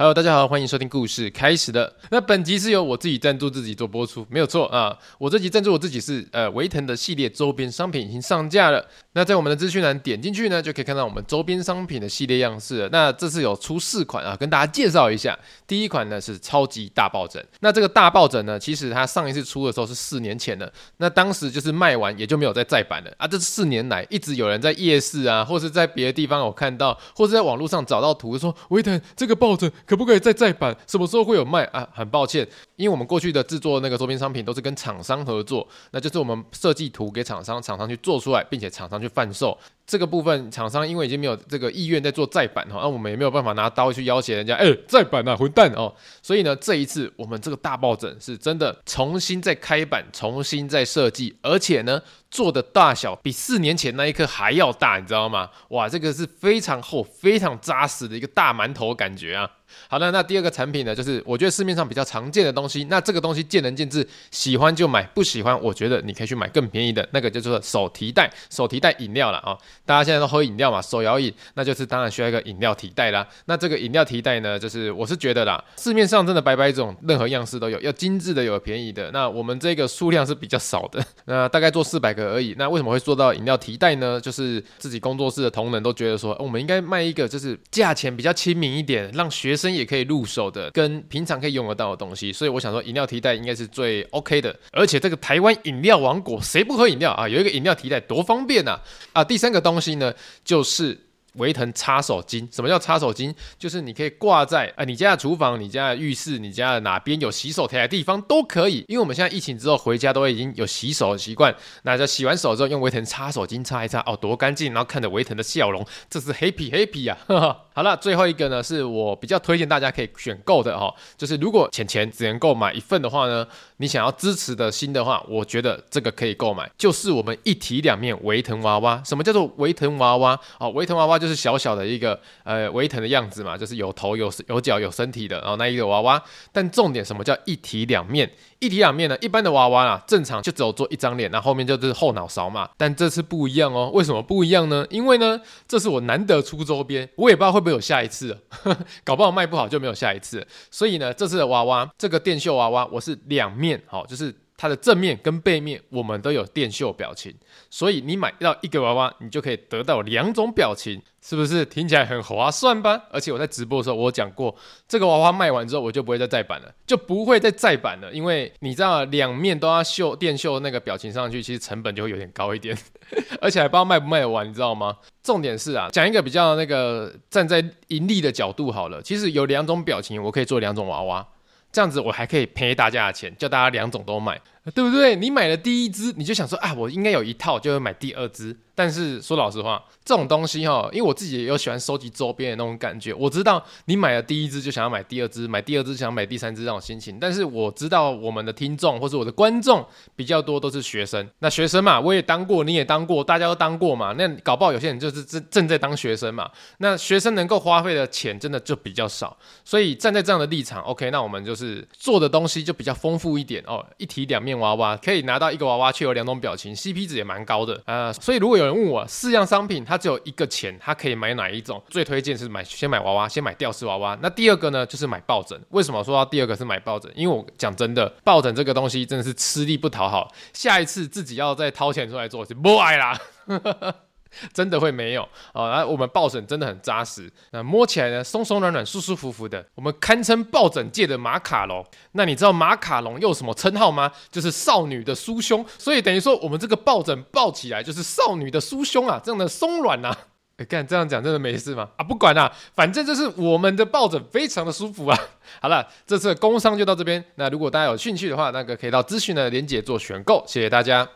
Hello，大家好，欢迎收听故事开始的。那本集是由我自己赞助自己做播出，没有错啊。我这集赞助我自己是呃维腾的系列周边商品已经上架了。那在我们的资讯栏点进去呢，就可以看到我们周边商品的系列样式了。那这次有出四款啊，跟大家介绍一下。第一款呢是超级大抱枕。那这个大抱枕呢，其实它上一次出的时候是四年前的，那当时就是卖完也就没有再再版了啊。这四年来一直有人在夜市啊，或是在别的地方有看到，或是在网络上找到图说维腾这个抱枕。可不可以再再版？什么时候会有卖啊？很抱歉，因为我们过去的制作那个周边商品都是跟厂商合作，那就是我们设计图给厂商，厂商去做出来，并且厂商去贩售。这个部分厂商因为已经没有这个意愿在做再版哈，那我们也没有办法拿刀去要挟人家，哎，再版啊，混蛋哦！所以呢，这一次我们这个大抱枕是真的重新再开版，重新再设计，而且呢，做的大小比四年前那一颗还要大，你知道吗？哇，这个是非常厚、非常扎实的一个大馒头感觉啊！好的，那第二个产品呢，就是我觉得市面上比较常见的东西。那这个东西见仁见智，喜欢就买，不喜欢，我觉得你可以去买更便宜的那个，叫做手提袋，手提袋饮料了啊。大家现在都喝饮料嘛，手摇饮，那就是当然需要一个饮料提袋啦。那这个饮料提袋呢，就是我是觉得啦，市面上真的百百种，任何样式都有，要精致的有便宜的。那我们这个数量是比较少的，那大概做四百个而已。那为什么会做到饮料提袋呢？就是自己工作室的同仁都觉得说，我们应该卖一个就是价钱比较亲民一点，让学生也可以入手的，跟平常可以用得到的东西，所以我想说饮料提袋应该是最 OK 的。而且这个台湾饮料王国，谁不喝饮料啊？有一个饮料提袋多方便呐！啊，第三个东西呢，就是。维腾擦手巾，什么叫擦手巾？就是你可以挂在啊、你家的厨房、你家的浴室、你家的哪边有洗手台的地方都可以。因为我们现在疫情之后回家都已经有洗手的习惯，那就洗完手之后用维腾擦手巾擦一擦，哦，多干净！然后看着维腾的笑容，这是 happy happy 呀、啊！好了，最后一个呢，是我比较推荐大家可以选购的哈，就是如果钱钱只能购买一份的话呢，你想要支持的心的话，我觉得这个可以购买，就是我们一体两面维腾娃娃。什么叫做维腾娃娃？哦，维腾娃娃。就是小小的一个呃维腾的样子嘛，就是有头有有脚有身体的，然后那一个娃娃。但重点什么叫一体两面？一体两面呢？一般的娃娃啊，正常就只有做一张脸，那后，后面就是后脑勺嘛。但这次不一样哦，为什么不一样呢？因为呢，这是我难得出周边，我也不知道会不会有下一次，搞不好卖不好就没有下一次。所以呢，这次的娃娃，这个电绣娃娃，我是两面，好，就是。它的正面跟背面，我们都有电绣表情，所以你买到一个娃娃，你就可以得到两种表情，是不是听起来很划算吧？而且我在直播的时候，我讲过，这个娃娃卖完之后，我就不会再再版了，就不会再再版了，因为你知道，两面都要绣电绣那个表情上去，其实成本就会有点高一点，而且还不知道卖不卖得完，你知道吗？重点是啊，讲一个比较那个站在盈利的角度好了，其实有两种表情，我可以做两种娃娃。这样子我还可以赔大家的钱，叫大家两种都买，对不对？你买了第一支，你就想说啊，我应该有一套，就会买第二支。但是说老实话，这种东西哈，因为我自己也有喜欢收集周边的那种感觉。我知道你买了第一支就想要买第二支，买第二支想要买第三支这种心情。但是我知道我们的听众或是我的观众比较多都是学生，那学生嘛，我也当过，你也当过，大家都当过嘛。那搞不好有些人就是正正在当学生嘛。那学生能够花费的钱真的就比较少，所以站在这样的立场，OK，那我们就是做的东西就比较丰富一点哦。一体两面面娃娃可以拿到一个娃娃，却有两种表情，CP 值也蛮高的啊、所以如果有人问我四样商品，它只有一个钱，它可以买哪一种？最推荐是买先买娃娃，先买吊饰娃娃。那第二个呢，就是买抱枕。为什么说到第二个是买抱枕？因为我讲真的，抱枕这个东西真的是吃力不讨好。下一次自己要再掏钱出来做，就不爱啦。真的会没有啊？那我们抱枕真的很扎实，那摸起来呢，松松软软、舒舒服服的。我们堪称抱枕界的马卡龙。那你知道马卡龙又有什么称号吗？就是少女的酥胸。所以等于说，我们这个抱枕抱起来就是少女的酥胸啊，这样的松软啊。哎，干这样讲真的没事吗？啊，不管啦，反正就是我们的抱枕非常的舒服啊。好了，这次的工商就到这边。那如果大家有兴趣的话，那个可以到资讯的连结做选购。谢谢大家。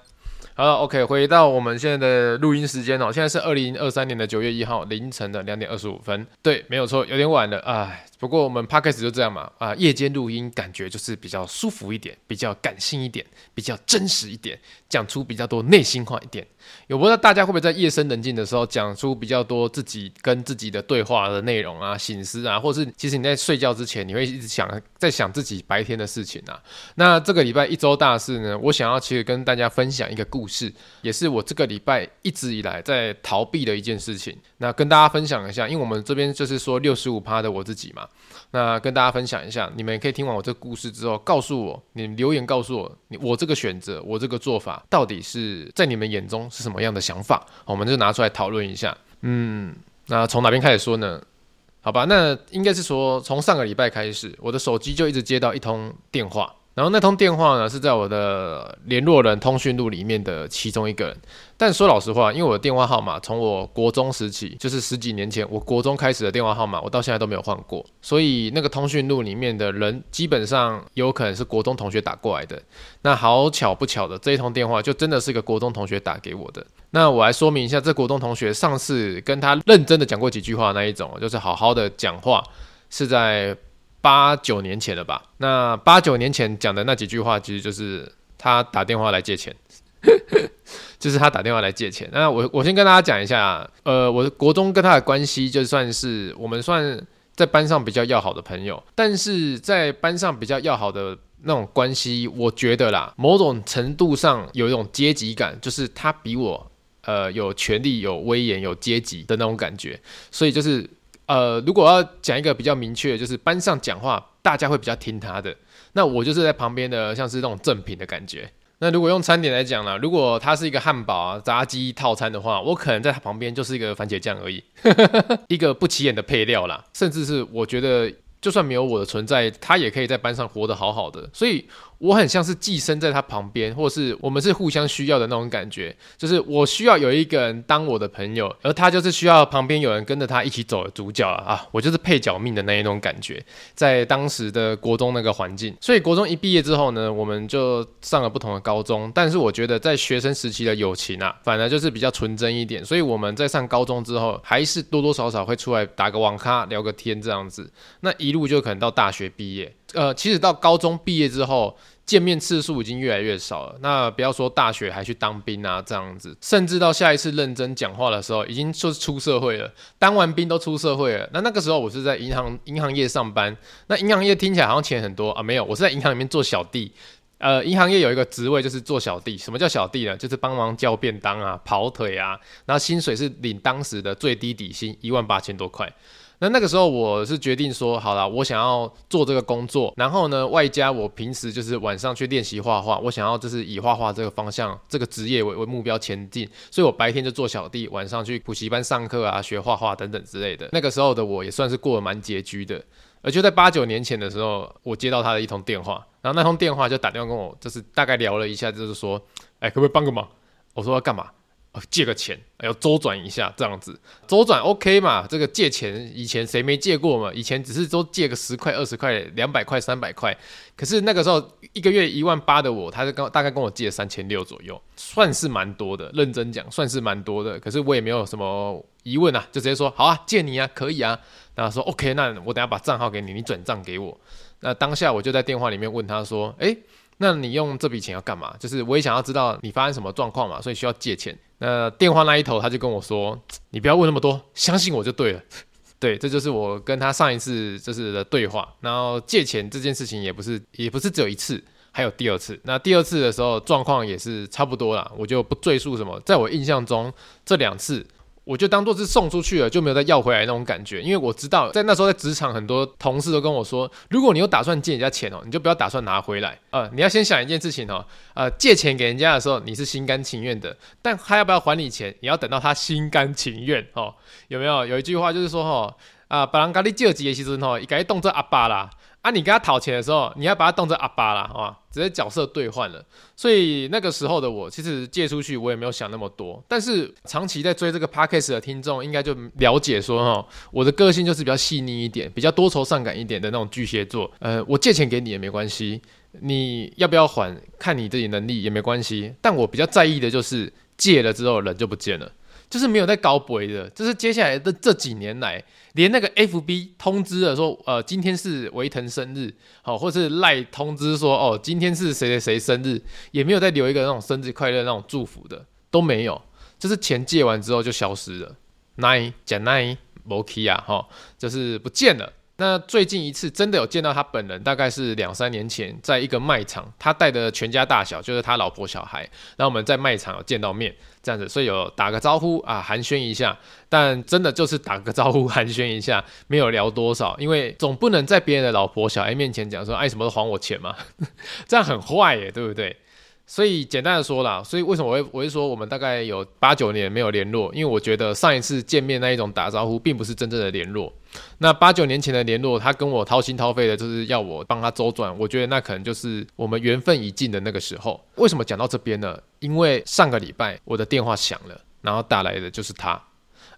好了，OK，回到我们现在的录音时间哦，现在是二零二三年的九月一号凌晨的两点二十五分。对，没有错，有点晚了，哎。不过我们 Podcast 就这样嘛，啊，夜间录音感觉就是比较舒服一点，比较感性一点，比较真实一点，讲出比较多内心话一点。有不知道大家会不会在夜深人静的时候讲出比较多自己跟自己的对话的内容啊、省思啊，或是其实你在睡觉之前你会一直想在想自己白天的事情啊。那这个礼拜一周大事呢，我想要其实跟大家分享一个故事，也是我这个礼拜一直以来在逃避的一件事情。那跟大家分享一下，因为我们这边就是说六十五趴的我自己嘛。那跟大家分享一下，你们可以听完我这个故事之后，告诉我，你留言告诉我，你我这个选择，我这个做法，到底是在你们眼中是什么样的想法？我们就拿出来讨论一下。嗯，那从哪边开始说呢？好吧，那应该是说，从上个礼拜开始，我的手机就一直接到一通电话。然后那通电话呢，是在我的联络人通讯录里面的其中一个人。但说老实话，因为我的电话号码从我国中时期，就是十几年前我国中开始的电话号码，我到现在都没有换过。所以那个通讯录里面的人，基本上有可能是国中同学打过来的。那好巧不巧的，这一通电话就真的是一个国中同学打给我的。那我来说明一下，这国中同学上次跟他认真的讲过几句话那一种，就是好好的讲话，是在。八九年前了吧？那八九年前讲的那几句话，其实就是他打电话来借钱，就是他打电话来借钱。那我我先跟大家讲一下，呃，我国中跟他的关系，就算是我们算在班上比较要好的朋友，但是在班上比较要好的那种关系，我觉得啦，某种程度上有一种阶级感，就是他比我呃有权力、有威严、有阶级的那种感觉，所以就是。呃，如果要讲一个比较明确，就是班上讲话大家会比较听他的，那我就是在旁边的，像是那种赠品的感觉。那如果用餐点来讲呢，如果它是一个汉堡啊、炸鸡套餐的话，我可能在它旁边就是一个番茄酱而已，一个不起眼的配料啦，甚至是我觉得就算没有我的存在，他也可以在班上活得好好的，所以。我很像是寄生在他旁边，或是我们是互相需要的那种感觉，就是我需要有一个人当我的朋友，而他就是需要旁边有人跟着他一起走的主角啊！我就是配角命的那一种感觉，在当时的国中那个环境，所以国中一毕业之后呢，我们就上了不同的高中。但是我觉得在学生时期的友情啊，反而就是比较纯真一点，所以我们在上高中之后，还是多多少少会出来打个网咖聊个天这样子。那一路就可能到大学毕业，呃，其实到高中毕业之后。见面次数已经越来越少了。那不要说大学还去当兵啊，这样子，甚至到下一次认真讲话的时候，已经就是出社会了。当完兵都出社会了。那那个时候我是在银行银行业上班。那银行业听起来好像钱很多啊，没有，我是在银行里面做小弟。呃，银行业有一个职位就是做小弟。什么叫小弟呢？就是帮忙叫便当啊、跑腿啊。然后薪水是领当时的最低底薪一万八千多块。那那个时候我是决定说，好了，我想要做这个工作，然后呢，外加我平时就是晚上去练习画画，我想要就是以画画这个方向、这个职业为为目标前进，所以我白天就做小弟，晚上去补习班上课啊，学画画等等之类的。那个时候的我也算是过得蛮拮据的，而就在八九年前的时候，我接到他的一通电话，然后那通电话就打电话跟我，就是大概聊了一下，就是说，哎，可不可以帮个忙？我说要干嘛？借个钱，要周转一下，这样子周转 OK 嘛？这个借钱以前谁没借过嘛？以前只是都借个十块、二十块、两百块、三百块，可是那个时候一个月一万八的我，他就跟大概跟我借三千六左右，算是蛮多的。认真讲，算是蛮多的。可是我也没有什么疑问啊，就直接说好啊，借你啊，可以啊。然后说 OK，那我等下把账号给你，你转账给我。那当下我就在电话里面问他说，诶。那你用这笔钱要干嘛？就是我也想要知道你发生什么状况嘛，所以需要借钱。呃电话那一头他就跟我说：“你不要问那么多，相信我就对了。”对，这就是我跟他上一次就是的对话。然后借钱这件事情也不是也不是只有一次，还有第二次。那第二次的时候状况也是差不多啦，我就不赘述什么。在我印象中，这两次。我就当做是送出去了，就没有再要回来那种感觉。因为我知道，在那时候在职场，很多同事都跟我说，如果你有打算借人家钱哦，你就不要打算拿回来。呃，你要先想一件事情哦，呃，借钱给人家的时候，你是心甘情愿的，但他要不要还你钱，你要等到他心甘情愿哦。有没有？有一句话就是说哦，啊，别人跟你借钱的时候吼，伊该动作阿爸啦。啊，你跟他讨钱的时候，你要把他当成阿爸啦，好吧？直接角色兑换了。所以那个时候的我，其实借出去我也没有想那么多。但是长期在追这个 podcast 的听众，应该就了解说，哈，我的个性就是比较细腻一点，比较多愁善感一点的那种巨蟹座。呃，我借钱给你也没关系，你要不要还，看你自己能力也没关系。但我比较在意的就是借了之后人就不见了。就是没有在高博的，就是接下来的这几年来，连那个 FB 通知了说，呃，今天是维腾生日，好，或是赖通知说，哦，今天是谁谁谁生日，也没有再留一个那种生日快乐那种祝福的，都没有，就是钱借完之后就消失了，奈假奈摩基啊，哈，就是不见了。那最近一次真的有见到他本人，大概是两三年前，在一个卖场，他带的全家大小，就是他老婆小孩，然后我们在卖场见到面，这样子，所以有打个招呼啊，寒暄一下，但真的就是打个招呼寒暄一下，没有聊多少，因为总不能在别人的老婆小孩面前讲说，爱什么都还我钱嘛，这样很坏耶，对不对？所以简单的说啦，所以为什么我会我会说我们大概有八九年没有联络？因为我觉得上一次见面那一种打招呼，并不是真正的联络。那八九年前的联络，他跟我掏心掏肺的，就是要我帮他周转。我觉得那可能就是我们缘分已尽的那个时候。为什么讲到这边呢？因为上个礼拜我的电话响了，然后打来的就是他，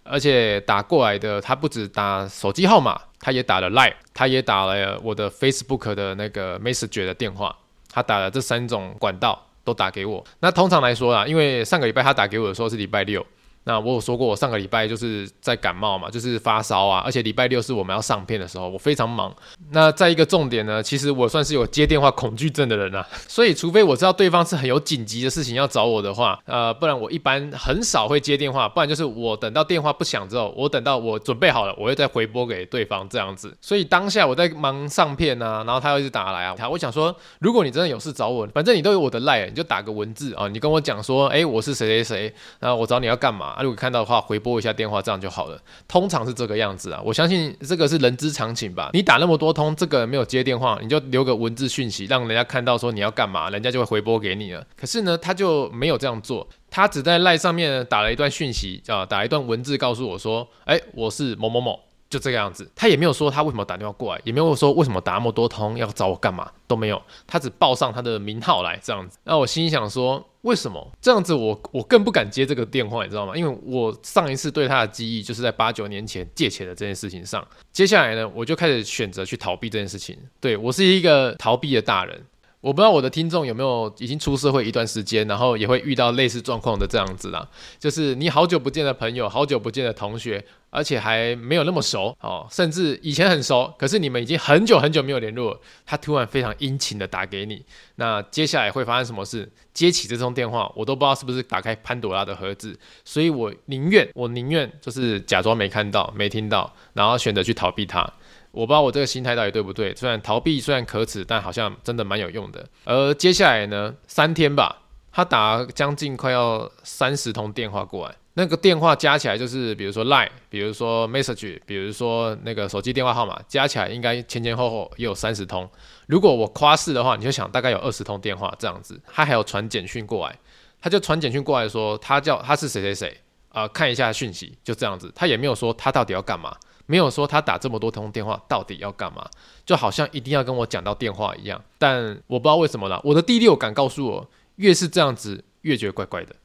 而且打过来的他不止打手机号码，他也打了 Line，他也打了我的 Facebook 的那个 Messenger 的电话，他打了这三种管道。都打给我。那通常来说啊，因为上个礼拜他打给我的时候是礼拜六。那我有说过，我上个礼拜就是在感冒嘛，就是发烧啊，而且礼拜六是我们要上片的时候，我非常忙。那再一个重点呢，其实我算是有接电话恐惧症的人啊，所以除非我知道对方是很有紧急的事情要找我的话，呃，不然我一般很少会接电话，不然就是我等到电话不响之后，我等到我准备好了，我会再回拨给对方这样子。所以当下我在忙上片啊，然后他又一直打来啊，他我想说，如果你真的有事找我，反正你都有我的赖，你就打个文字啊，你跟我讲说，哎，我是谁谁谁，然后我找你要干嘛。啊、如果看到的话，回拨一下电话，这样就好了。通常是这个样子啊，我相信这个是人之常情吧。你打那么多通，这个没有接电话，你就留个文字讯息，让人家看到说你要干嘛，人家就会回拨给你了。可是呢，他就没有这样做，他只在赖上面打了一段讯息，啊，打一段文字告诉我说，哎，我是某某某。就这个样子，他也没有说他为什么打电话过来，也没有说为什么打那么多通要找我干嘛，都没有，他只报上他的名号来这样子。那我心想说，为什么这样子我？我更不敢接这个电话，你知道吗？因为我上一次对他的记忆就是在八九年前借钱的这件事情上。接下来呢，我就开始选择去逃避这件事情。对，我是一个逃避的大人。我不知道我的听众有没有已经出社会一段时间，然后也会遇到类似状况的这样子啦，就是你好久不见的朋友，好久不见的同学，而且还没有那么熟哦，甚至以前很熟，可是你们已经很久很久没有联络，他突然非常殷勤的打给你，那接下来会发生什么事？接起这通电话，我都不知道是不是打开潘朵拉的盒子，所以我宁愿我宁愿就是假装没看到、没听到，然后选择去逃避他。我不知道我这个心态到底对不对，虽然逃避虽然可耻，但好像真的蛮有用的。而接下来呢，三天吧，他打将近快要三十通电话过来，那个电话加起来就是，比如说 Line，比如说 Message，比如说那个手机电话号码，加起来应该前前后后也有三十通。如果我夸饰的话，你就想大概有二十通电话这样子。他还有传简讯过来，他就传简讯过来说他叫他是谁谁谁啊，看一下讯息，就这样子。他也没有说他到底要干嘛。没有说他打这么多通电话到底要干嘛，就好像一定要跟我讲到电话一样。但我不知道为什么啦，我的第六感告诉我，越是这样子，越觉得怪怪的，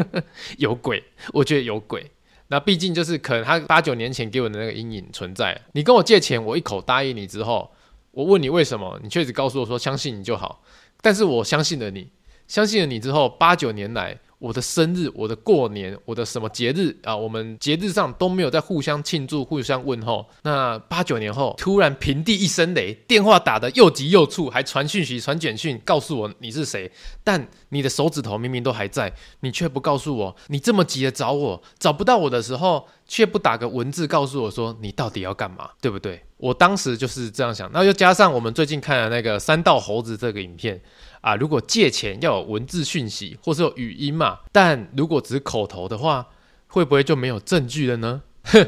有鬼。我觉得有鬼。那毕竟就是可能他八九年前给我的那个阴影存在。你跟我借钱，我一口答应你之后，我问你为什么，你确实告诉我说相信你就好。但是我相信了你，相信了你之后，八九年来。我的生日，我的过年，我的什么节日啊？我们节日上都没有在互相庆祝、互相问候。那八九年后，突然平地一声雷，电话打得又急又促，还传讯息、传简讯告诉我你是谁。但你的手指头明明都还在，你却不告诉我，你这么急的找我，找不到我的时候，却不打个文字告诉我说你到底要干嘛，对不对？我当时就是这样想。那又加上我们最近看的那个三道猴子这个影片。啊，如果借钱要有文字讯息或是有语音嘛，但如果只是口头的话，会不会就没有证据了呢？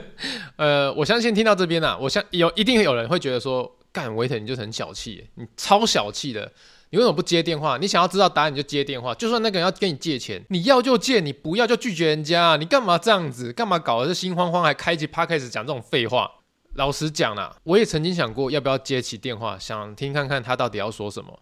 呃，我相信听到这边啊，我相有一定有人会觉得说，干维特你就是很小气，你超小气的，你为什么不接电话？你想要知道答案你就接电话，就算那个人要跟你借钱，你要就借，你不要就拒绝人家，你干嘛这样子？干嘛搞得这心慌慌，还开启 Podcast 讲这种废话？老实讲啦，我也曾经想过要不要接起电话，想听看看他到底要说什么，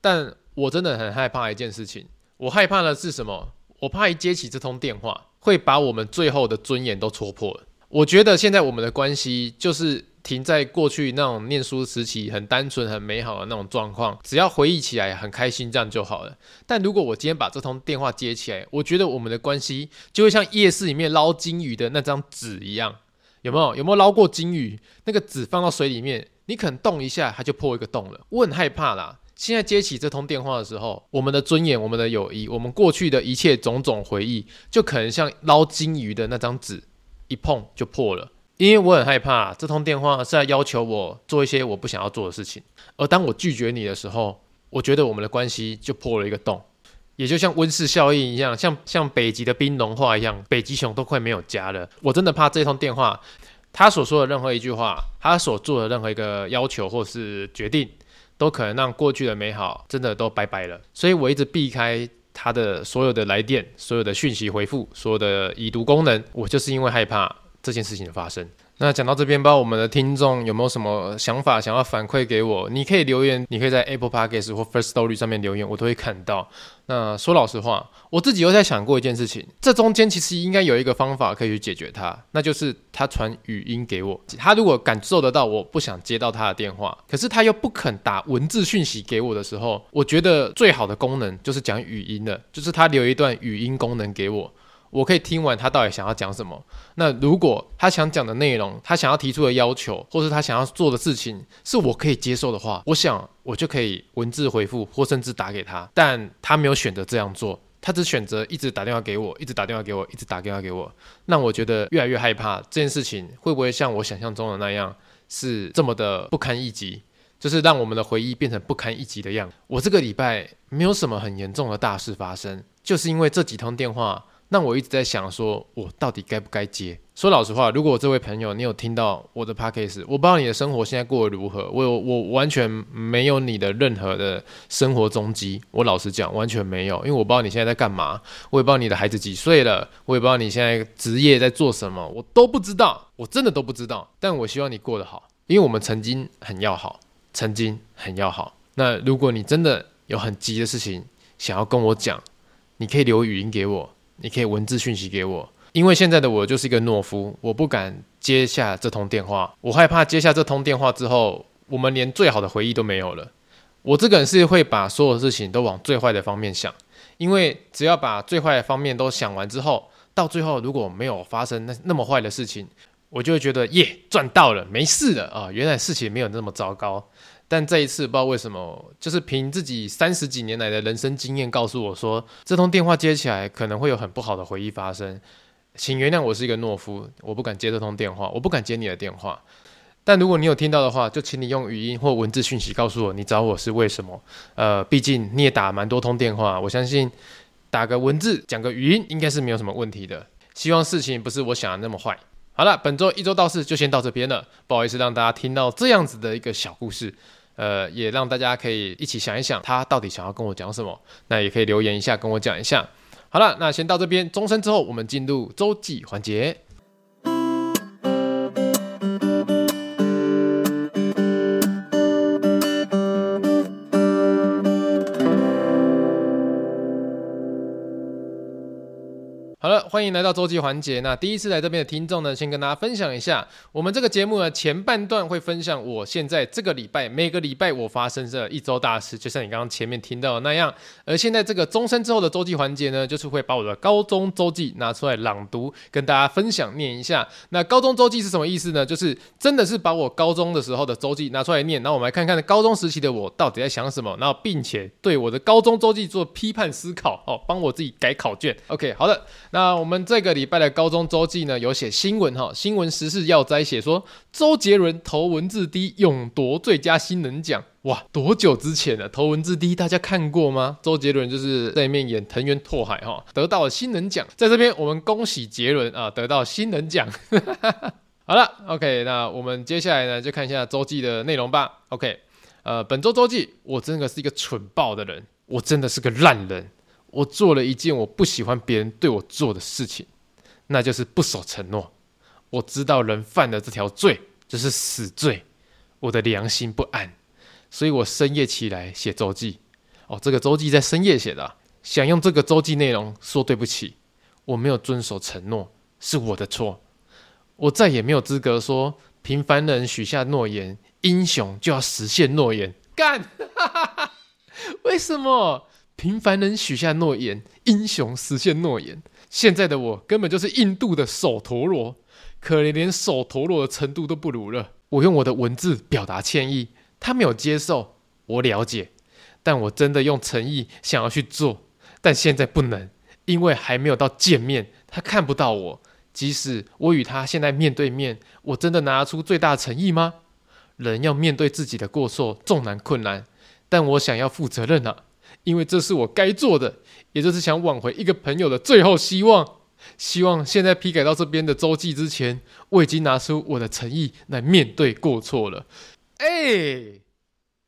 但。我真的很害怕一件事情，我害怕的是什么？我怕一接起这通电话，会把我们最后的尊严都戳破了。我觉得现在我们的关系就是停在过去那种念书时期很单纯、很美好的那种状况，只要回忆起来很开心，这样就好了。但如果我今天把这通电话接起来，我觉得我们的关系就会像夜市里面捞金鱼的那张纸一样，有没有？有没有捞过金鱼？那个纸放到水里面，你可能动一下，它就破一个洞了。我很害怕啦。现在接起这通电话的时候，我们的尊严、我们的友谊、我们过去的一切种种回忆，就可能像捞金鱼的那张纸，一碰就破了，因为我很害怕这通电话是在要求我做一些我不想要做的事情，而当我拒绝你的时候，我觉得我们的关系就破了一个洞，也就像温室效应一样，像像北极的冰融化一样，北极熊都快没有家了。我真的怕这通电话，他所说的任何一句话，他所做的任何一个要求或是决定，都可能让过去的美好真的都拜拜了。所以我一直避开他的所有的来电、所有的讯息回复、所有的已读功能，我就是因为害怕这件事情的发生。那讲到这边，不知道我们的听众有没有什么想法想要反馈给我？你可以留言，你可以在 Apple Podcast 或 First Story 上面留言，我都会看到。那说老实话，我自己又在想过一件事情，这中间其实应该有一个方法可以去解决它，那就是他传语音给我。他如果感受得到我不想接到他的电话，可是他又不肯打文字讯息给我的时候，我觉得最好的功能就是讲语音的，就是他留一段语音功能给我。我可以听完他到底想要讲什么。那如果他想讲的内容，他想要提出的要求，或是他想要做的事情，是我可以接受的话，我想我就可以文字回复，或甚至打给他。但他没有选择这样做，他只选择一直打电话给我，一直打电话给我，一直打电话给我。那我觉得越来越害怕，这件事情会不会像我想象中的那样，是这么的不堪一击，就是让我们的回忆变成不堪一击的样子。我这个礼拜没有什么很严重的大事发生，就是因为这几通电话。那我一直在想，说我到底该不该接？说老实话，如果这位朋友你有听到我的 podcast，我不知道你的生活现在过得如何，我我完全没有你的任何的生活踪迹。我老实讲，完全没有，因为我不知道你现在在干嘛，我也不知道你的孩子几岁了，我也不知道你现在职业在做什么，我都不知道，我真的都不知道。但我希望你过得好，因为我们曾经很要好，曾经很要好。那如果你真的有很急的事情想要跟我讲，你可以留语音给我。你可以文字讯息给我，因为现在的我就是一个懦夫，我不敢接下这通电话，我害怕接下这通电话之后，我们连最好的回忆都没有了。我这个人是会把所有事情都往最坏的方面想，因为只要把最坏的方面都想完之后，到最后如果没有发生那那么坏的事情，我就会觉得耶，赚到了，没事了啊，原来事情没有那么糟糕。但这一次不知道为什么，就是凭自己三十几年来的人生经验告诉我说，这通电话接起来可能会有很不好的回忆发生。请原谅我是一个懦夫，我不敢接这通电话，我不敢接你的电话。但如果你有听到的话，就请你用语音或文字讯息告诉我你找我是为什么。呃，毕竟你也打蛮多通电话，我相信打个文字讲个语音应该是没有什么问题的。希望事情不是我想的那么坏。好了，本周一周到事就先到这边了，不好意思让大家听到这样子的一个小故事。呃，也让大家可以一起想一想，他到底想要跟我讲什么？那也可以留言一下，跟我讲一下。好了，那先到这边，钟声之后，我们进入周记环节。好了，欢迎来到周记环节。那第一次来这边的听众呢，先跟大家分享一下，我们这个节目呢，前半段会分享我现在这个礼拜每个礼拜我发生的一周大事，就像你刚刚前面听到的那样。而现在这个终身之后的周记环节呢，就是会把我的高中周记拿出来朗读，跟大家分享念一下。那高中周记是什么意思呢？就是真的是把我高中的时候的周记拿出来念，然后我们来看看高中时期的我到底在想什么，然后并且对我的高中周记做批判思考，哦，帮我自己改考卷。OK，好的。那我们这个礼拜的高中周记呢，有写新闻哈，新闻时事要摘写说，周杰伦投文字 D 勇夺最佳新人奖，哇，多久之前了？投文字 D 大家看过吗？周杰伦就是在里面演藤原拓海哈，得到了新人奖，在这边我们恭喜杰伦啊，得到新人奖。好了，OK，那我们接下来呢，就看一下周记的内容吧。OK，呃，本周周记，我真的是一个蠢爆的人，我真的是个烂人。我做了一件我不喜欢别人对我做的事情，那就是不守承诺。我知道人犯了这条罪就是死罪，我的良心不安，所以我深夜起来写周记。哦，这个周记在深夜写的，想用这个周记内容说对不起，我没有遵守承诺，是我的错。我再也没有资格说平凡人许下诺言，英雄就要实现诺言。干，为什么？平凡人许下诺言，英雄实现诺言。现在的我根本就是印度的首陀螺，可怜连首陀螺的程度都不如了。我用我的文字表达歉意，他没有接受，我了解。但我真的用诚意想要去做，但现在不能，因为还没有到见面，他看不到我，即使我与他现在面对面，我真的拿出最大诚意吗？人要面对自己的过错，纵难困难，但我想要负责任啊，因为这是我该做的，也就是想挽回一个朋友的最后希望。希望现在批改到这边的周记之前，我已经拿出我的诚意来面对过错了。哎、欸、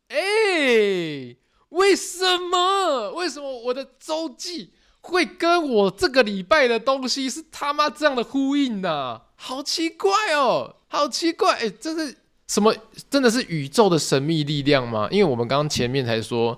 哎、为什么？为什么我的周记会跟我这个礼拜的东西是他妈这样的呼应呢、啊？好奇怪哦，好奇怪！哎、这是什么？真的是宇宙的神秘力量吗？因为我们刚刚前面才说，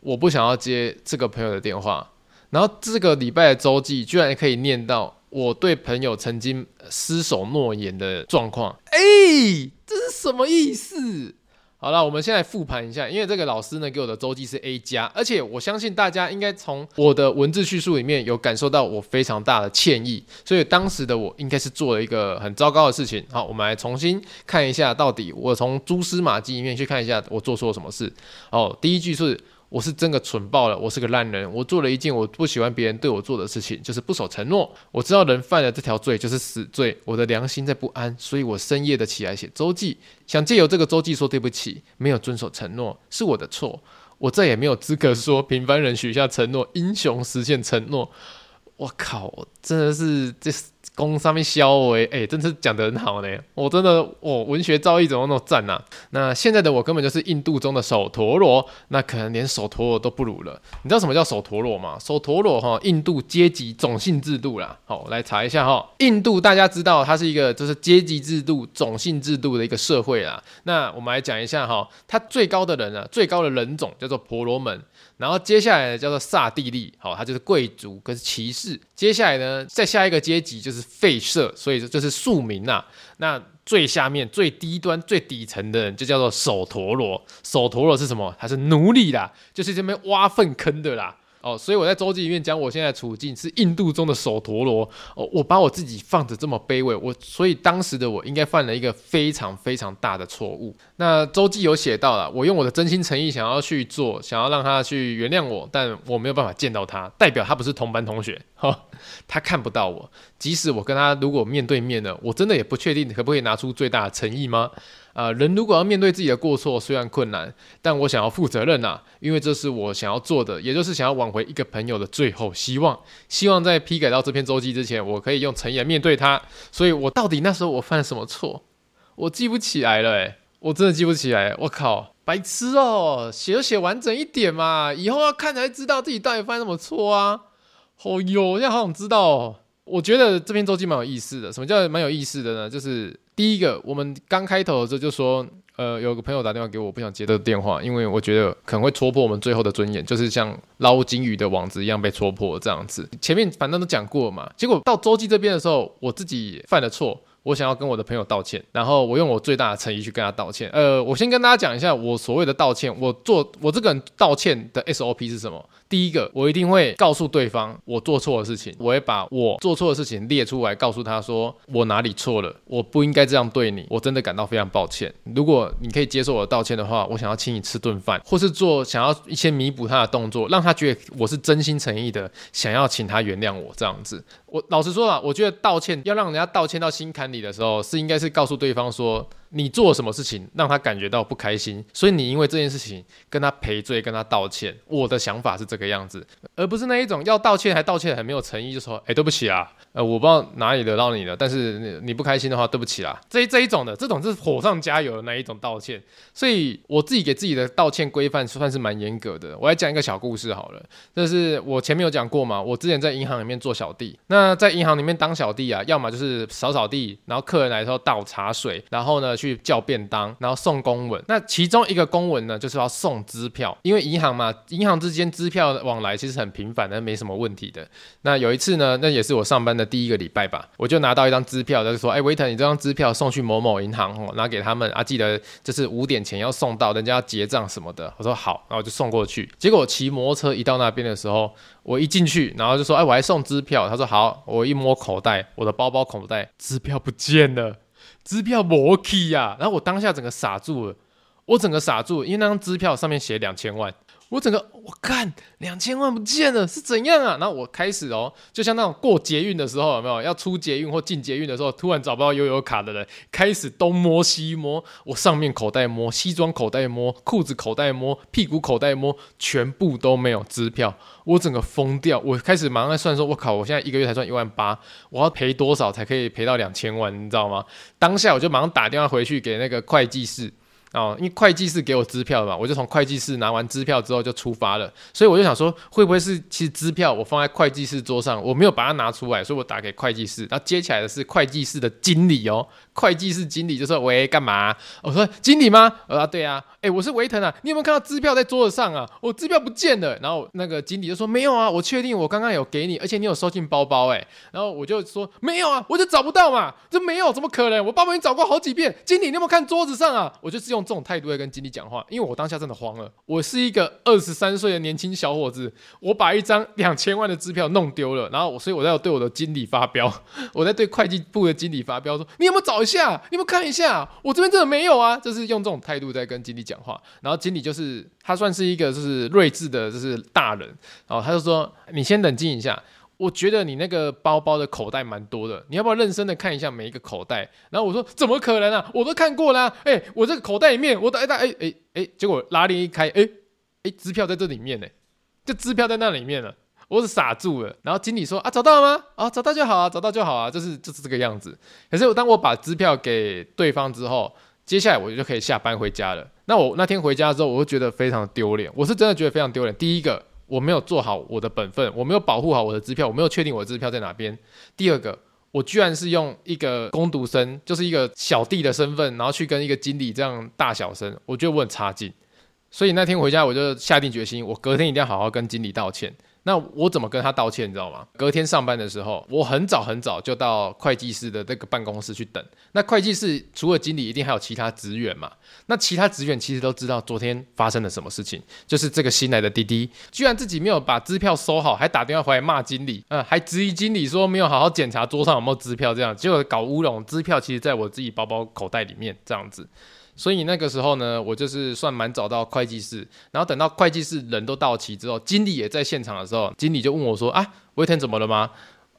我不想要接这个朋友的电话。然后这个礼拜的周记居然可以念到我对朋友曾经失守诺言的状况，哎，这是什么意思？好了，我们现在复盘一下，因为这个老师呢给我的周记是 A 加，而且我相信大家应该从我的文字叙述里面有感受到我非常大的歉意，所以当时的我应该是做了一个很糟糕的事情。好，我们来重新看一下，到底我从蛛丝马迹里面去看一下我做错了什么事。哦，第一句是。我是真的蠢爆了，我是个烂人，我做了一件我不喜欢别人对我做的事情，就是不守承诺。我知道人犯了这条罪就是死罪，我的良心在不安，所以我深夜的起来写周记，想借由这个周记说对不起，没有遵守承诺是我的错，我再也没有资格说平凡人许下承诺，英雄实现承诺。我靠，真的是这。公上面削我哎、真是讲得很好呢。我真的，我文学造诣怎么那么赞呐、啊？那现在的我根本就是印度中的首陀罗，那可能连首陀罗都不如了。你知道什么叫首陀罗吗？首陀罗哈，印度阶级种姓制度啦。好，来查一下哈。印度大家知道，它是一个就是阶级制度、种姓制度的一个社会啦。那我们来讲一下哈，它最高的人啊，最高的人种叫做婆罗门。然后接下来，叫做刹帝利，好，他就是贵族跟骑士。接下来呢，再下一个阶级就是废社，所以说就是庶民呐。那最下面最低端最底层的人就叫做手陀螺。手陀螺是什么？他是奴隶啦，就是这边挖粪坑的啦。哦，所以我在周记里面讲我现在处境是印度中的首陀罗。哦，我把我自己放着这么卑微，我所以当时的我应该犯了一个非常非常大的错误。那周记有写到了，我用我的真心诚意想要去做，想要让他去原谅我，但我没有办法见到他，代表他不是同班同学，哈、他看不到我。即使我跟他如果面对面了，我真的也不确定可不可以拿出最大的诚意吗？啊、人如果要面对自己的过错，虽然困难，但我想要负责任呐、因为这是我想要做的，也就是想要挽回一个朋友的最后希望。希望在批改到这篇周记之前，我可以用诚意面对他。所以，我到底那时候我犯了什么错？我记不起来了，诶，我真的记不起来。我靠，白痴哦，写就写完整一点嘛，以后要看才知道自己到底犯什么错啊。哦哟，我现在好想知道哦。我觉得这篇周记蛮有意思的。什么叫蛮有意思的呢？就是。第一个，我们刚开头的时候就说，呃，有个朋友打电话给我，不想接这个电话，因为我觉得可能会戳破我们最后的尊严，就是像捞金鱼的网子一样被戳破这样子。前面反正都讲过嘛，结果到周记这边的时候，我自己犯了错。我想要跟我的朋友道歉，然后我用我最大的诚意去跟他道歉。呃，我先跟大家讲一下我所谓的道歉，我做我这个人道歉的 SOP 是什么？第一个，我一定会告诉对方我做错的事情，我会把我做错的事情列出来，告诉他说我哪里错了，我不应该这样对你，我真的感到非常抱歉。如果你可以接受我的道歉的话，我想要请你吃顿饭，或是做想要一些弥补他的动作，让他觉得我是真心诚意的想要请他原谅我这样子。我老实说啊，我觉得道歉要让人家道歉到心坎里的时候，是应该是告诉对方说。你做什么事情让他感觉到不开心，所以你因为这件事情跟他赔罪，跟他道歉。我的想法是这个样子，而不是那一种要道歉还道歉很没有诚意，就说哎对不起啊，呃我不知道哪里惹到你了，但是你不开心的话对不起啦。这这一种的这种是火上加油的那一种道歉，所以我自己给自己的道歉规范算是蛮严格的。我来讲一个小故事好了，这是我前面有讲过嘛，我之前在银行里面做小弟，那在银行里面当小弟啊，要么就是扫扫地，然后客人来的时候倒茶水，然后呢。去叫便当，然后送公文。那其中一个公文呢，就是要送支票，因为银行嘛，银行之间支票往来其实很频繁的，没什么问题的。那有一次呢，那也是我上班的第一个礼拜吧，我就拿到一张支票，他就是说，哎，维腾，你这张支票送去某某银行哦，拿给他们啊，记得就是五点前要送到，人家要结账什么的。我说好，然后我就送过去。结果我骑摩托车一到那边的时候，我一进去，然后就说，哎，我还送支票。他说好，我一摸口袋，我的包包口袋，支票不见了。支票没去呀，然后我当下整个傻住了，我整个傻住，因为那张支票上面写两千万，我整个我看两千万不见了是怎样啊？然后我开始哦，就像那种过捷运的时候有没有要出捷运或进捷运的时候，突然找不到悠游卡的人，开始东摸西摸，我上面口袋摸，西装口袋摸，裤子口袋摸，屁股口袋摸，全部都没有支票，我整个疯掉。我开始马上在算说，我靠，我现在一个月才赚一万八，我要赔多少才可以赔到两千万？你知道吗？当下我就马上打电话回去给那个会计师。哦，因为会计是给我支票嘛，我就从会计室拿完支票之后就出发了，所以我就想说，会不会是其实支票我放在会计室桌上，我没有把它拿出来，所以我打给会计室，然后接起来的是会计室的经理哦，会计室经理就说：“喂，干嘛？”我说：“经理吗？”我说：“对啊。”哎，我是维腾啊，你有没有看到支票在桌子上啊？我支票不见了。然后那个经理就说：“没有啊，我确定我刚刚有给你，而且你有收进包包。”哎，然后我就说：“没有啊，我就找不到嘛，这没有，怎么可能？我包包已经找过好几遍。经理，你有没有看桌子上啊？”我就是用这种态度在跟经理讲话，因为我当下真的慌了。我是一个二十三岁的年轻小伙子，我把一张两千万的支票弄丢了，然后我所以我在对我的经理发飙，我在对会计部的经理发飙说：“你有没有找一下？你有没有看一下？我这边真的没有啊！”就是用这种态度在跟经理讲话，然后。经理就是他，算是一个就是睿智的，就是大人。然后他就说：“你先冷静一下，我觉得你那个包包的口袋蛮多的，你要不要认真的看一下每一个口袋？”然后我说：“怎么可能啊？我都看过啦、啊！哎、我这个口袋里面，我的哎哎哎哎，结果拉链一开，哎哎，支票在这里面呢，就支票在那里面了，我是傻住了。然后经理说：啊，找到了吗？啊，找到就好啊，找到就好啊，就是就是这个样子。可是我当我把支票给对方之后，接下来我就可以下班回家了。”那我那天回家之后，我就觉得非常丢脸。我是真的觉得非常丢脸。第一个，我没有做好我的本分，我没有保护好我的支票，我没有确定我的支票在哪边。第二个，我居然是用一个工读生，就是一个小弟的身份，然后去跟一个经理这样大小声，我觉得我很差劲。所以那天回家，我就下定决心，我隔天一定要好好跟经理道歉。那我怎么跟他道歉，你知道吗？隔天上班的时候，我很早很早就到会计师的这个办公室去等。那会计室除了经理，一定还有其他职员嘛？那其他职员其实都知道昨天发生了什么事情，就是这个新来的滴滴居然自己没有把支票收好，还打电话回来骂经理，嗯，还质疑经理说没有好好检查桌上有没有支票，这样结果搞乌龙，支票其实在我自己包包口袋里面，这样子。所以那个时候呢，我就是算蛮早到会计室，然后等到会计室人都到齐之后，经理也在现场的时候，经理就问我说：“啊，威腾怎么了吗？”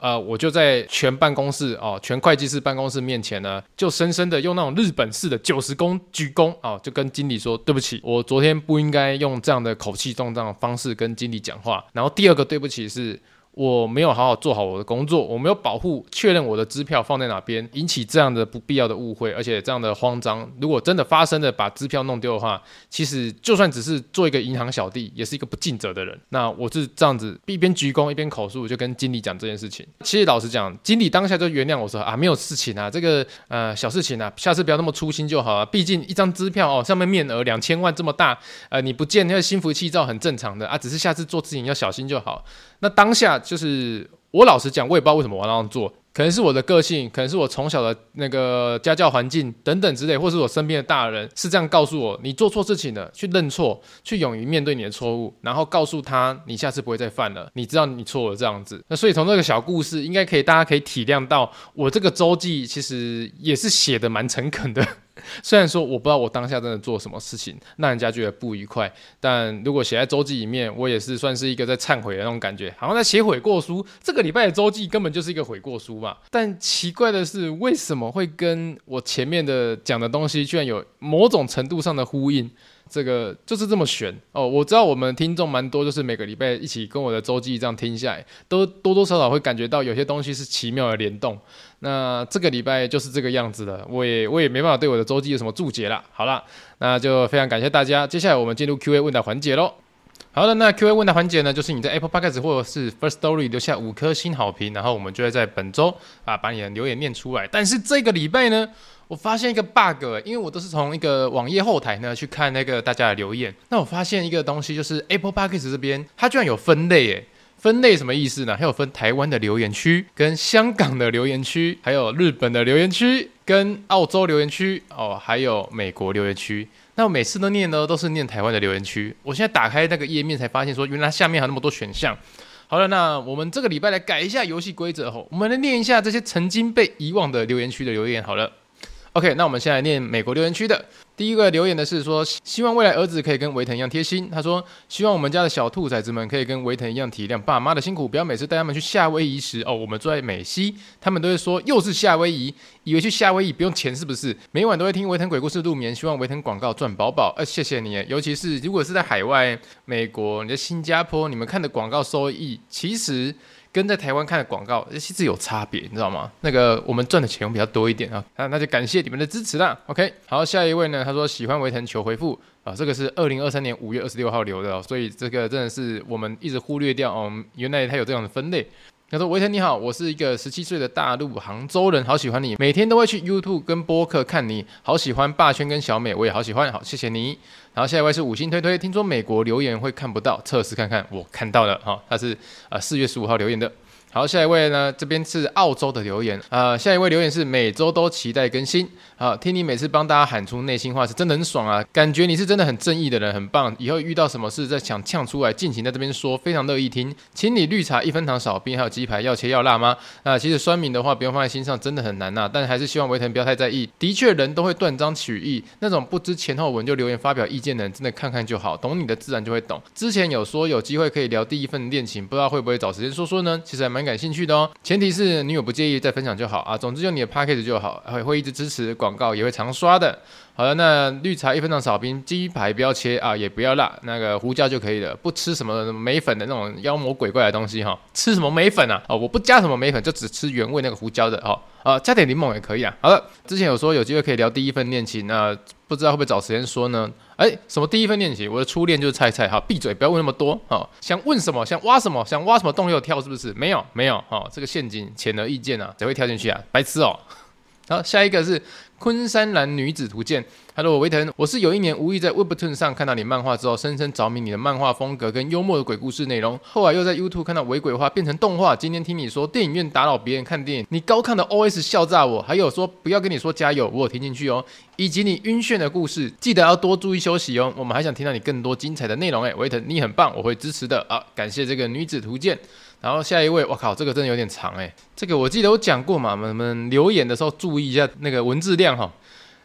呃，我就在全办公室哦，全会计室办公室面前呢，就深深的用那种日本式的九十躬鞠躬哦，就跟经理说：“对不起，我昨天不应该用这样的口气、用这样的方式跟经理讲话。”然后第二个对不起是。我没有好好做好我的工作，我没有保护确认我的支票放在哪边，引起这样的不必要的误会，而且这样的慌张。如果真的发生了把支票弄丢的话，其实就算只是做一个银行小弟，也是一个不尽责的人。那我是这样子一边鞠躬一边口述，就跟经理讲这件事情。其实老实讲，经理当下就原谅我说啊，没有事情啊，这个呃小事情啊，下次不要那么粗心就好啊。毕竟一张支票哦，上面面额两千万这么大，呃你不见那个心浮气躁很正常的啊，只是下次做事情要小心就好。那当下就是我老实讲，我也不知道为什么我要那样做，可能是我的个性，可能是我从小的那个家教环境等等之类，或是我身边的大人是这样告诉我：你做错事情了，去认错，去勇于面对你的错误，然后告诉他你下次不会再犯了，你知道你错了这样子。那所以从这个小故事，应该可以大家可以体谅到，我这个周记其实也是写的蛮诚恳的。虽然说我不知道我当下真的做什么事情让人家觉得不愉快，但如果写在周记里面，我也是算是一个在忏悔的那种感觉，好像在写悔过书。这个礼拜的周记根本就是一个悔过书嘛。但奇怪的是，为什么会跟我前面的讲的东西居然有某种程度上的呼应？这个就是这么悬哦。我知道我们听众蛮多，就是每个礼拜一起跟我的周记这样听下来，都多多少少会感觉到有些东西是奇妙的联动。那这个礼拜就是这个样子的，我也我也没办法对我的周记有什么注解了。好了，那就非常感谢大家。接下来我们进入 Q&A 问答环节喽。好的，那 Q&A 问答环节呢，就是你在 Apple Podcast 或者是 First Story 留下五颗星好评，然后我们就会在本周啊把你的留言念出来。但是这个礼拜呢，我发现一个 bug，因为我都是从一个网页后台呢去看那个大家的留言，那我发现一个东西，就是 Apple Podcast 这边它居然有分类诶。分类什么意思呢？还有分台湾的留言区、跟香港的留言区，还有日本的留言区、跟澳洲留言区哦，还有美国留言区。那我每次都念呢，都是念台湾的留言区。我现在打开那个页面才发现，说原来下面还有那么多选项。好了，那我们这个礼拜来改一下游戏规则吼，我们来念一下这些曾经被遗忘的留言区的留言。好了。OK，那我们先来念美国留言区的。第一个留言的是说，希望未来儿子可以跟维腾一样贴心。他说，希望我们家的小兔崽子们可以跟维腾一样体谅爸妈的辛苦，不要每次带他们去夏威夷时，哦，我们住在美西，他们都会说又是夏威夷，以为去夏威夷不用钱是不是？每晚都会听维腾鬼故事入眠，希望维腾广告赚饱饱。呃，谢谢你，尤其是如果是在海外，美国、你在新加坡，你们看的广告收益，其实。跟在台湾看的广告其实有差别，你知道吗？那个我们赚的钱比较多一点啊，那那就感谢你们的支持啦。OK，好，下一位呢，他说喜欢维腾求回复啊，这个是二零二三年五月二十六号留的哦，所以这个真的是我们一直忽略掉哦，原来他有这样的分类。他说：“维腾你好，我是一个十七岁的大陆杭州人，好喜欢你，每天都会去 YouTube 跟播客看你，好喜欢霸圈跟小美，我也好喜欢，好谢谢你。然后下一位是五星推推，听说美国留言会看不到，测试看看，我看到了哈，他是呃四月十五号留言的。”好，下一位呢？这边是澳洲的留言啊、呃。下一位留言是每周都期待更新。好，听你每次帮大家喊出内心话是真的很爽啊，感觉你是真的很正义的人，很棒。以后遇到什么事再想呛出来，尽情在这边说，非常乐意听。请你绿茶一分糖少冰，还有鸡排要切要辣吗？啊，其实酸民的话不用放在心上，真的很难呐、啊。但还是希望维腾不要太在意。的确，人都会断章取义，那种不知前后文就留言发表意见的人，真的看看就好。懂你的自然就会懂。之前有说有机会可以聊第一份恋情，不知道会不会找时间说说呢？其实还蛮感兴趣的哦。前提是女友不介意再分享就好啊，总之就你的 package 就好，会会一直支持广广告，也会常刷的。好了，那绿茶一分糖少冰，鸡排不要切啊，也不要辣，那个胡椒就可以了。不吃什么梅粉的那种妖魔鬼怪的东西哈，吃什么梅粉啊？哦，我不加什么梅粉，就只吃原味那个胡椒的哦。啊，加点柠檬也可以啊。好了，之前有说有机会可以聊第一份恋情，那不知道会不会找时间说呢？哎，什么第一份恋情？我的初恋就是菜菜。哈，闭嘴，不要问那么多。哈，想问什么？想挖什么？想挖什么洞又跳？是不是？没有，没有。好，这个陷阱显而易见啊，谁会跳进去啊？白痴哦。好，下一个是。昆山蓝女子图鉴，Hello，维腾，我是有一年无意在 Webtoon 上看到你漫画之后，深深着迷你的漫画风格跟幽默的鬼故事内容。后来又在 YouTube 看到伪鬼画变成动画。今天听你说电影院打扰别人看电影，你高亢的 OS 笑炸我，还有说不要跟你说加油，我有听进去哦。以及你晕眩的故事，记得要多注意休息哦。我们还想听到你更多精彩的内容，哎，维腾你很棒，我会支持的啊。感谢这个女子图鉴。然后下一位，我靠，这个真的有点长哎。这个我记得我讲过嘛，我们留言的时候注意一下那个文字量哈。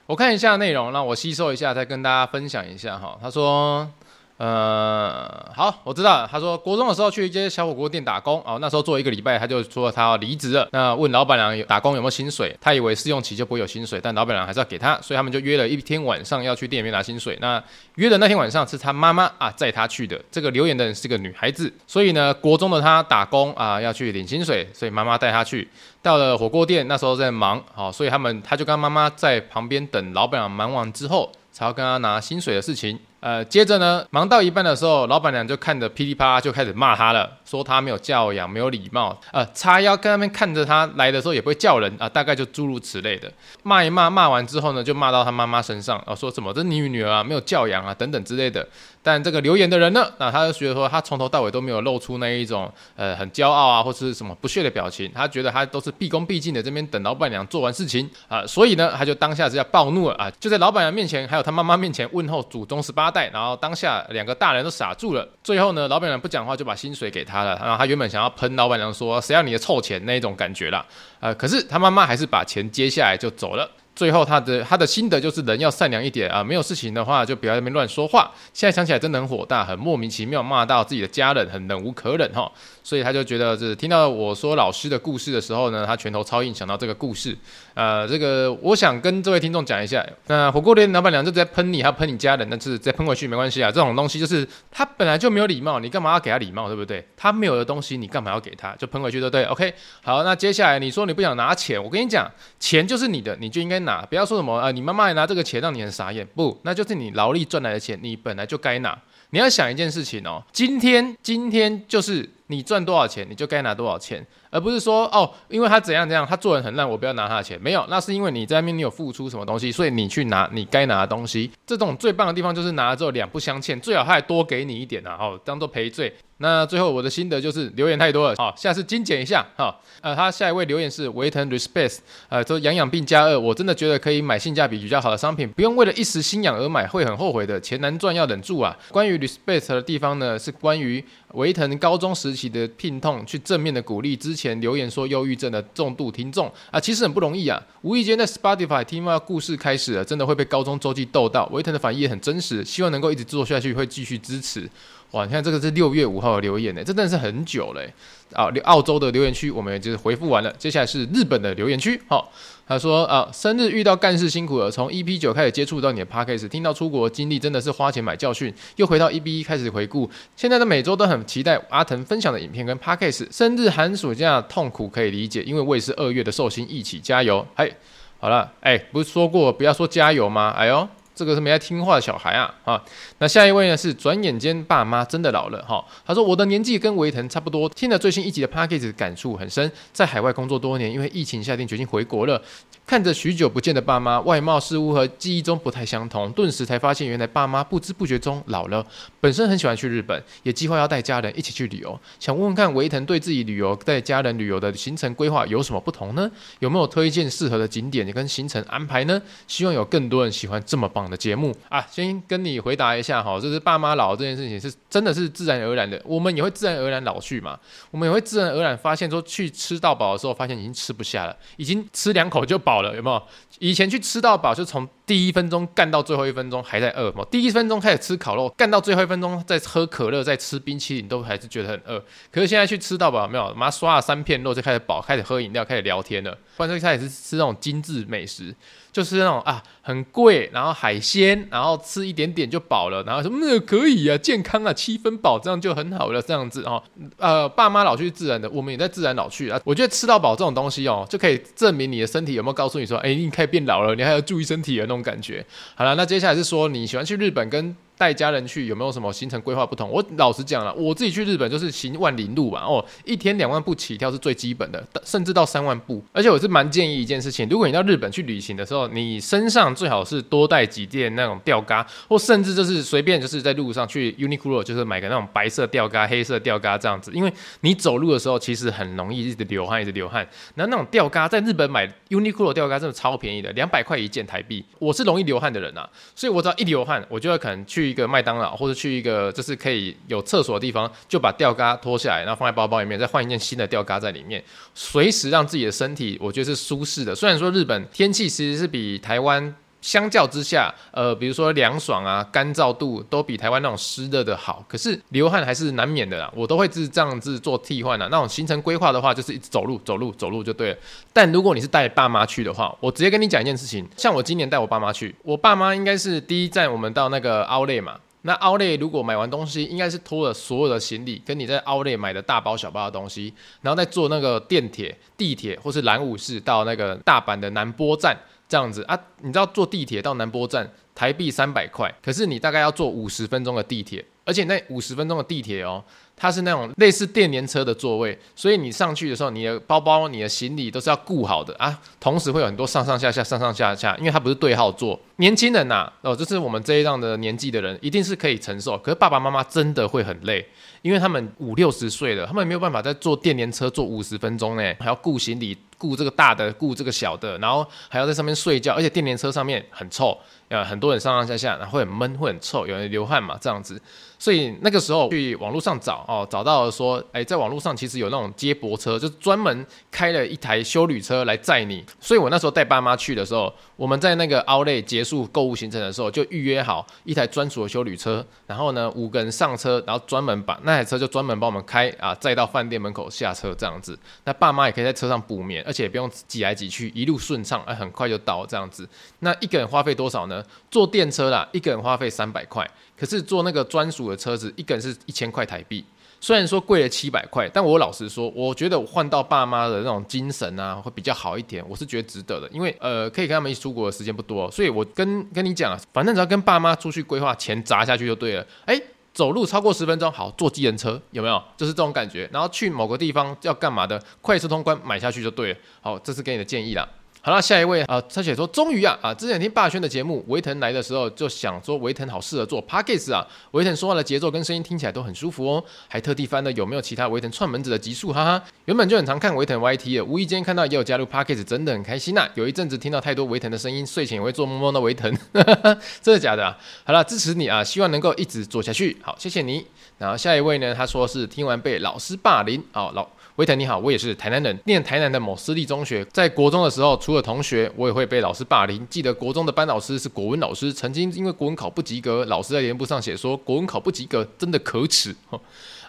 我看一下内容，让我吸收一下，再跟大家分享一下哈。他说。呃，好，我知道了。他说，国中的时候去一间小火锅店打工，哦，那时候做一个礼拜，他就说他要离职了。那问老板娘打工有没有薪水，他以为试用期就不会有薪水，但老板娘还是要给他，所以他们就约了一天晚上要去店里面拿薪水。那约的那天晚上是他妈妈啊载他去的。这个留言的人是个女孩子，所以呢，国中的他打工啊要去领薪水，所以妈妈带他去。到了火锅店，那时候在忙，好，所以他们他就跟妈妈在旁边等老板娘忙完之后，才要跟他拿薪水的事情。呃，接着呢，忙到一半的时候，老板娘就看着噼里啪啦就开始骂他了，说他没有教养，没有礼貌。呃，叉腰跟那边看着他来的时候也不会叫人啊、大概就诸如此类的骂一骂，骂完之后呢，就骂到他妈妈身上，啊、说什么这你女儿啊没有教养啊等等之类的。但这个留言的人呢，那他就觉得说他从头到尾都没有露出那一种呃很骄傲啊或是什么不屑的表情，他觉得他都是毕恭毕敬的这边等老板娘做完事情啊、所以呢，他就当下是要暴怒了啊，就在老板娘面前还有他妈妈面前问候祖宗十八代然后当下两个大人都傻住了。最后呢，老板娘不讲话就把薪水给他了，然后他原本想要喷老板娘说谁要你的臭钱那一种感觉啦，呃，可是他妈妈还是把钱接下来就走了。最后他的他的心得就是人要善良一点啊，没有事情的话就不要在那边乱说话。现在想起来真的很火大，很莫名其妙骂到自己的家人，很忍无可忍哈。所以他就觉得，是听到我说老师的故事的时候呢，他拳头超硬，想到这个故事。呃，这个我想跟这位听众讲一下。那火锅店老板娘就在喷你，还喷你家人，但是再喷回去没关系啊。这种东西就是他本来就没有礼貌，你干嘛要给他礼貌，对不对？他没有的东西，你干嘛要给他？就喷回去，对不对？OK，好，那接下来你说你不想拿钱，我跟你讲，钱就是你的，你就应该拿，不要说什么啊、你妈妈也拿这个钱让你很傻眼，不，那就是你劳力赚来的钱，你本来就该拿。你要想一件事情哦，今天今天就是。你赚多少钱，你就该拿多少钱，而不是说哦，因为他怎样怎样，他做人很烂，我不要拿他的钱。没有，那是因为你在那边你有付出什么东西，所以你去拿你该拿的东西。这种最棒的地方就是拿了之后两不相欠，最好他还多给你一点啊，哦，当做赔罪。那最后我的心得就是留言太多了，好，下次精简一下哈。呃，他下一位留言是维腾 respect，呃，说养养病加二，我真的觉得可以买性价比比较好的商品，不用为了一时心痒而买，会很后悔的，钱难赚要忍住啊。关于 respect 的地方呢，是关于维腾高中时期的聘痛，去正面的鼓励之前留言说忧郁症的重度听众啊，其实很不容易啊。无意间在 Spotify 听到故事开始了，真的会被高中周记逗到。维腾的反应也很真实，希望能够一直做下去，会继续支持。哇，你看这个是六月五号的留言呢，这真的是很久嘞。啊，澳洲的留言区我们也就是回复完了，接下来是日本的留言区。好，他说啊，生日遇到干事辛苦了，从 EP 九开始接触到你的 Podcast，听到出国经历真的是花钱买教训，又回到 EP 一开始回顾，现在的每周都很期待阿腾分享的影片跟 Podcast。生日寒暑假痛苦可以理解，因为我也是二月的寿星，一起加油。嘿，好了，哎，不是说过不要说加油吗？哎呦。这个是没爱听话的小孩啊，啊，那下一位呢是转眼间爸妈真的老了哈。他说我的年纪跟维腾差不多，听了最新一集的 Podcast 感触很深，在海外工作多年，因为疫情下定决心回国了。看着许久不见的爸妈，外貌似乎和记忆中不太相同，顿时才发现原来爸妈不知不觉中老了。本身很喜欢去日本，也计划要带家人一起去旅游。想问问看维腾对自己旅游带家人旅游的行程规划有什么不同呢？有没有推荐适合的景点跟行程安排呢？希望有更多人喜欢这么棒的节目啊！先跟你回答一下哈，就是爸妈老这件事情是真的是自然而然的，我们也会自然而然老去嘛。我们也会自然而然发现说去吃到饱的时候，发现已经吃不下了，已经吃两口就饱。了，有没有？以前去吃到饱，是从第一分钟干到最后一分钟还在饿嘛？第一分钟开始吃烤肉，干到最后一分钟再喝可乐，再吃冰淇淋，都还是觉得很饿。可是现在去吃到饱，没有，妈刷了三片肉就开始饱，开始喝饮料，开始聊天了。不然最开始是吃那种精致美食。就是那种啊，很贵，然后海鲜，然后吃一点点就饱了，然后说那可以啊，健康啊，七分饱，这样就很好了，这样子哦。呃，爸妈老去自然的，我们也在自然老去啊。我觉得吃到饱这种东西哦，就可以证明你的身体有没有告诉你说，哎，你可以变老了，你还要注意身体的那种感觉。好了，那接下来是说你喜欢去日本跟。带家人去有没有什么行程规划不同？我老实讲了，我自己去日本就是行万里路嘛，哦，一天两万步起跳是最基本的，甚至到三万步。而且我是蛮建议一件事情，如果你到日本去旅行的时候，你身上最好是多带几件那种吊嘎，或甚至就是随便就是在路上去 Uniqlo 就是买个那种白色吊嘎、黑色吊嘎这样子，因为你走路的时候其实很容易一直流汗，一直流汗。然后那种吊嘎在日本买 Uniqlo 吊嘎真的超便宜的，两百块一件台币。我是容易流汗的人啊，所以我只要一流汗，我就会可能去。一个麦当劳，或者去一个就是可以有厕所的地方，就把吊嘎脱下来，然后放在包包里面，再换一件新的吊嘎在里面，随时让自己的身体，我觉得是舒适的。虽然说日本天气其实是比台湾。相较之下，呃，比如说凉爽啊，干燥度都比台湾那种湿热的好，可是流汗还是难免的啦。我都会是这样子做替换的。那种行程规划的话，就是一直走路，走路，走路就对了。但如果你是带爸妈去的话，我直接跟你讲一件事情，像我今年带我爸妈去，我爸妈应该是第一站，我们到那个 Outlet 嘛。那 Outlet 如果买完东西，应该是拖了所有的行李，跟你在 Outlet 买的大包小包的东西，然后再坐那个电铁、地铁或是蓝武士到那个大阪的南波站。这样子啊，你知道坐地铁到南波站台币三百块，可是你大概要坐五十分钟的地铁，而且那五十分钟的地铁哦，它是那种类似电联车的座位，所以你上去的时候，你的包包、你的行李都是要顾好的啊。同时会有很多上上下下、上上下下，因为它不是对号坐。年轻人呐、哦，就是我们这一样的年纪的人，一定是可以承受。可是爸爸妈妈真的会很累，因为他们五六十岁了，他们没有办法再坐电联车坐五十分钟呢，还要顾行李。顾这个大的，顾这个小的，然后还要在上面睡觉，而且电联车上面很臭，呃，很多人上上下下，然后会很闷，会很臭，有人流汗嘛，这样子。所以那个时候去网络上找哦，找到了说，哎，在网络上其实有那种接驳车，就专门开了一台修旅车来载你。所以我那时候带爸妈去的时候，我们在那个 Outlet 结束购物行程的时候，就预约好一台专属的修旅车，然后呢五个人上车，然后专门把那台车就专门帮我们开啊，载到饭店门口下车这样子。那爸妈也可以在车上补眠，而且也不用挤来挤去，一路顺畅，哎，很快就到这样子。那一个人花费多少呢？坐电车啦，一个人花费三百块。可是坐那个专属的车子，一个人是一千块台币。虽然说贵了七百块，但我老实说，我觉得我换到爸妈的那种精神啊，会比较好一点。我是觉得值得的，因为呃，可以跟他们一起出国的时间不多，所以我跟跟你讲啊，反正只要跟爸妈出去规划，钱砸下去就对了。诶，走路超过十分钟，好，坐计程车有没有？就是这种感觉。然后去某个地方要干嘛的，快速通关买下去就对了。好，这是给你的建议啦。好了，下一位啊，他写说，终于啊啊，之前听霸轩的节目，维腾来的时候就想说维腾好适合做 Podcast 啊，维腾说话的节奏跟声音听起来都很舒服哦，还特地翻了有没有其他维腾串门子的集数，哈哈。原本就很常看维腾 YT 的，无意间看到也有加入 Podcast，真的很开心呐、啊。有一阵子听到太多维腾的声音，睡前也会做梦梦到维腾，哈哈真的假的啊？好了，支持你啊，希望能够一直做下去。好，谢谢你。然后下一位呢，他说是听完被老师霸凌，哦老。维腾你好，我也是台南人，念台南的某私立中学。在国中的时候，除了同学，我也会被老师霸凌。记得国中的班老师是国文老师，曾经因为国文考不及格，老师在联部上写说国文考不及格，真的可耻。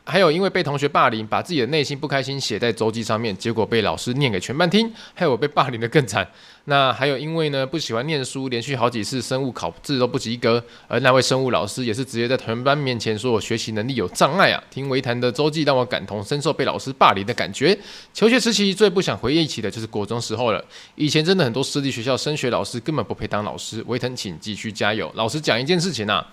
还有因为被同学霸凌，把自己的内心不开心写在周记上面，结果被老师念给全班听，害我被霸凌得更惨。那还有因为呢不喜欢念书，连续好几次生物考试都不及格，而那位生物老师也是直接在全班面前说我学习能力有障碍啊。听维腾的周记让我感同身受被老师霸凌的感觉。求学时期最不想回忆起的就是国中时候了，以前真的很多私立学校升学老师根本不配当老师。维腾请继续加油。老师讲一件事情啊，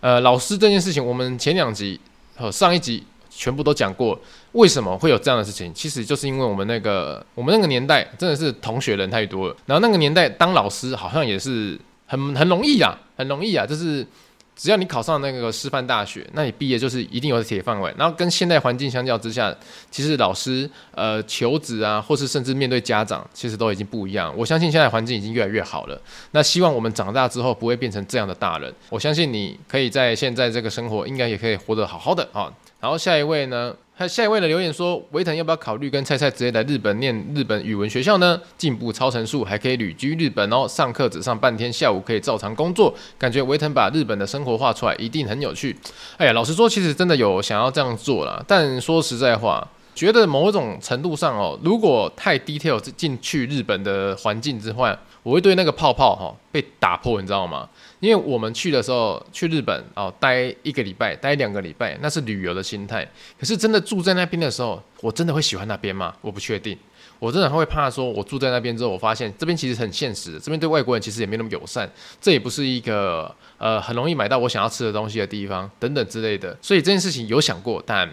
呃，老师这件事情我们前两集和上一集。全部都讲过，为什么会有这样的事情？其实就是因为我们那个我们那个年代真的是同学人太多了，然后那个年代当老师好像也是很很容易啊，很容易啊，就是只要你考上那个师范大学，那你毕业就是一定有铁饭碗。然后跟现代环境相较之下，其实老师呃求职啊，或是甚至面对家长，其实都已经不一样。我相信现在环境已经越来越好了。那希望我们长大之后不会变成这样的大人。我相信你可以在现在这个生活，应该也可以活得好好的啊。然后下一位呢？还下一位的留言说：维腾要不要考虑跟菜菜直接来日本念日本语文学校呢？进步超神速，还可以旅居日本哦。上课只上半天，下午可以照常工作。感觉维腾把日本的生活画出来，一定很有趣。哎呀，老实说，其实真的有想要这样做啦。但说实在话，觉得某种程度上哦，如果太 detail 进去日本的环境之外，我会对那个泡泡哈被打破，你知道吗？因为我们去的时候去日本哦，待一个礼拜，待两个礼拜，那是旅游的心态。可是真的住在那边的时候，我真的会喜欢那边吗？我不确定。我真的会怕说，我住在那边之后，我发现这边其实很现实，这边对外国人其实也没那么友善，这也不是一个呃很容易买到我想要吃的东西的地方等等之类的。所以这件事情有想过，但。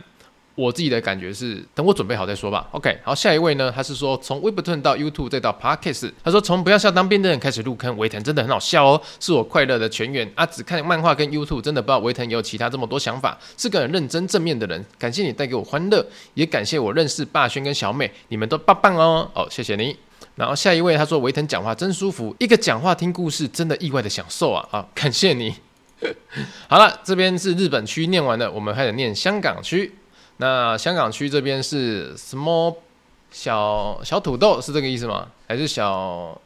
我自己的感觉是，等我准备好再说吧。OK，好，下一位呢？他是说从 Webtoon 到 YouTube 再到 Podcast，他说从不要笑当兵的人开始入坑，维腾真的很好笑哦，是我快乐的泉源啊！只看漫画跟 YouTube，真的不知道维腾也有其他这么多想法，是个很认真正面的人。感谢你带给我欢乐，也感谢我认识霸轩跟小美，你们都棒棒哦！哦，谢谢你。然后下一位他说维腾讲话真舒服，一个讲话听故事真的意外的享受啊！啊，感谢你。好了，这边是日本区念完了，我们开始念香港区。那香港区这边是 small 小小土豆是这个意思吗？还是小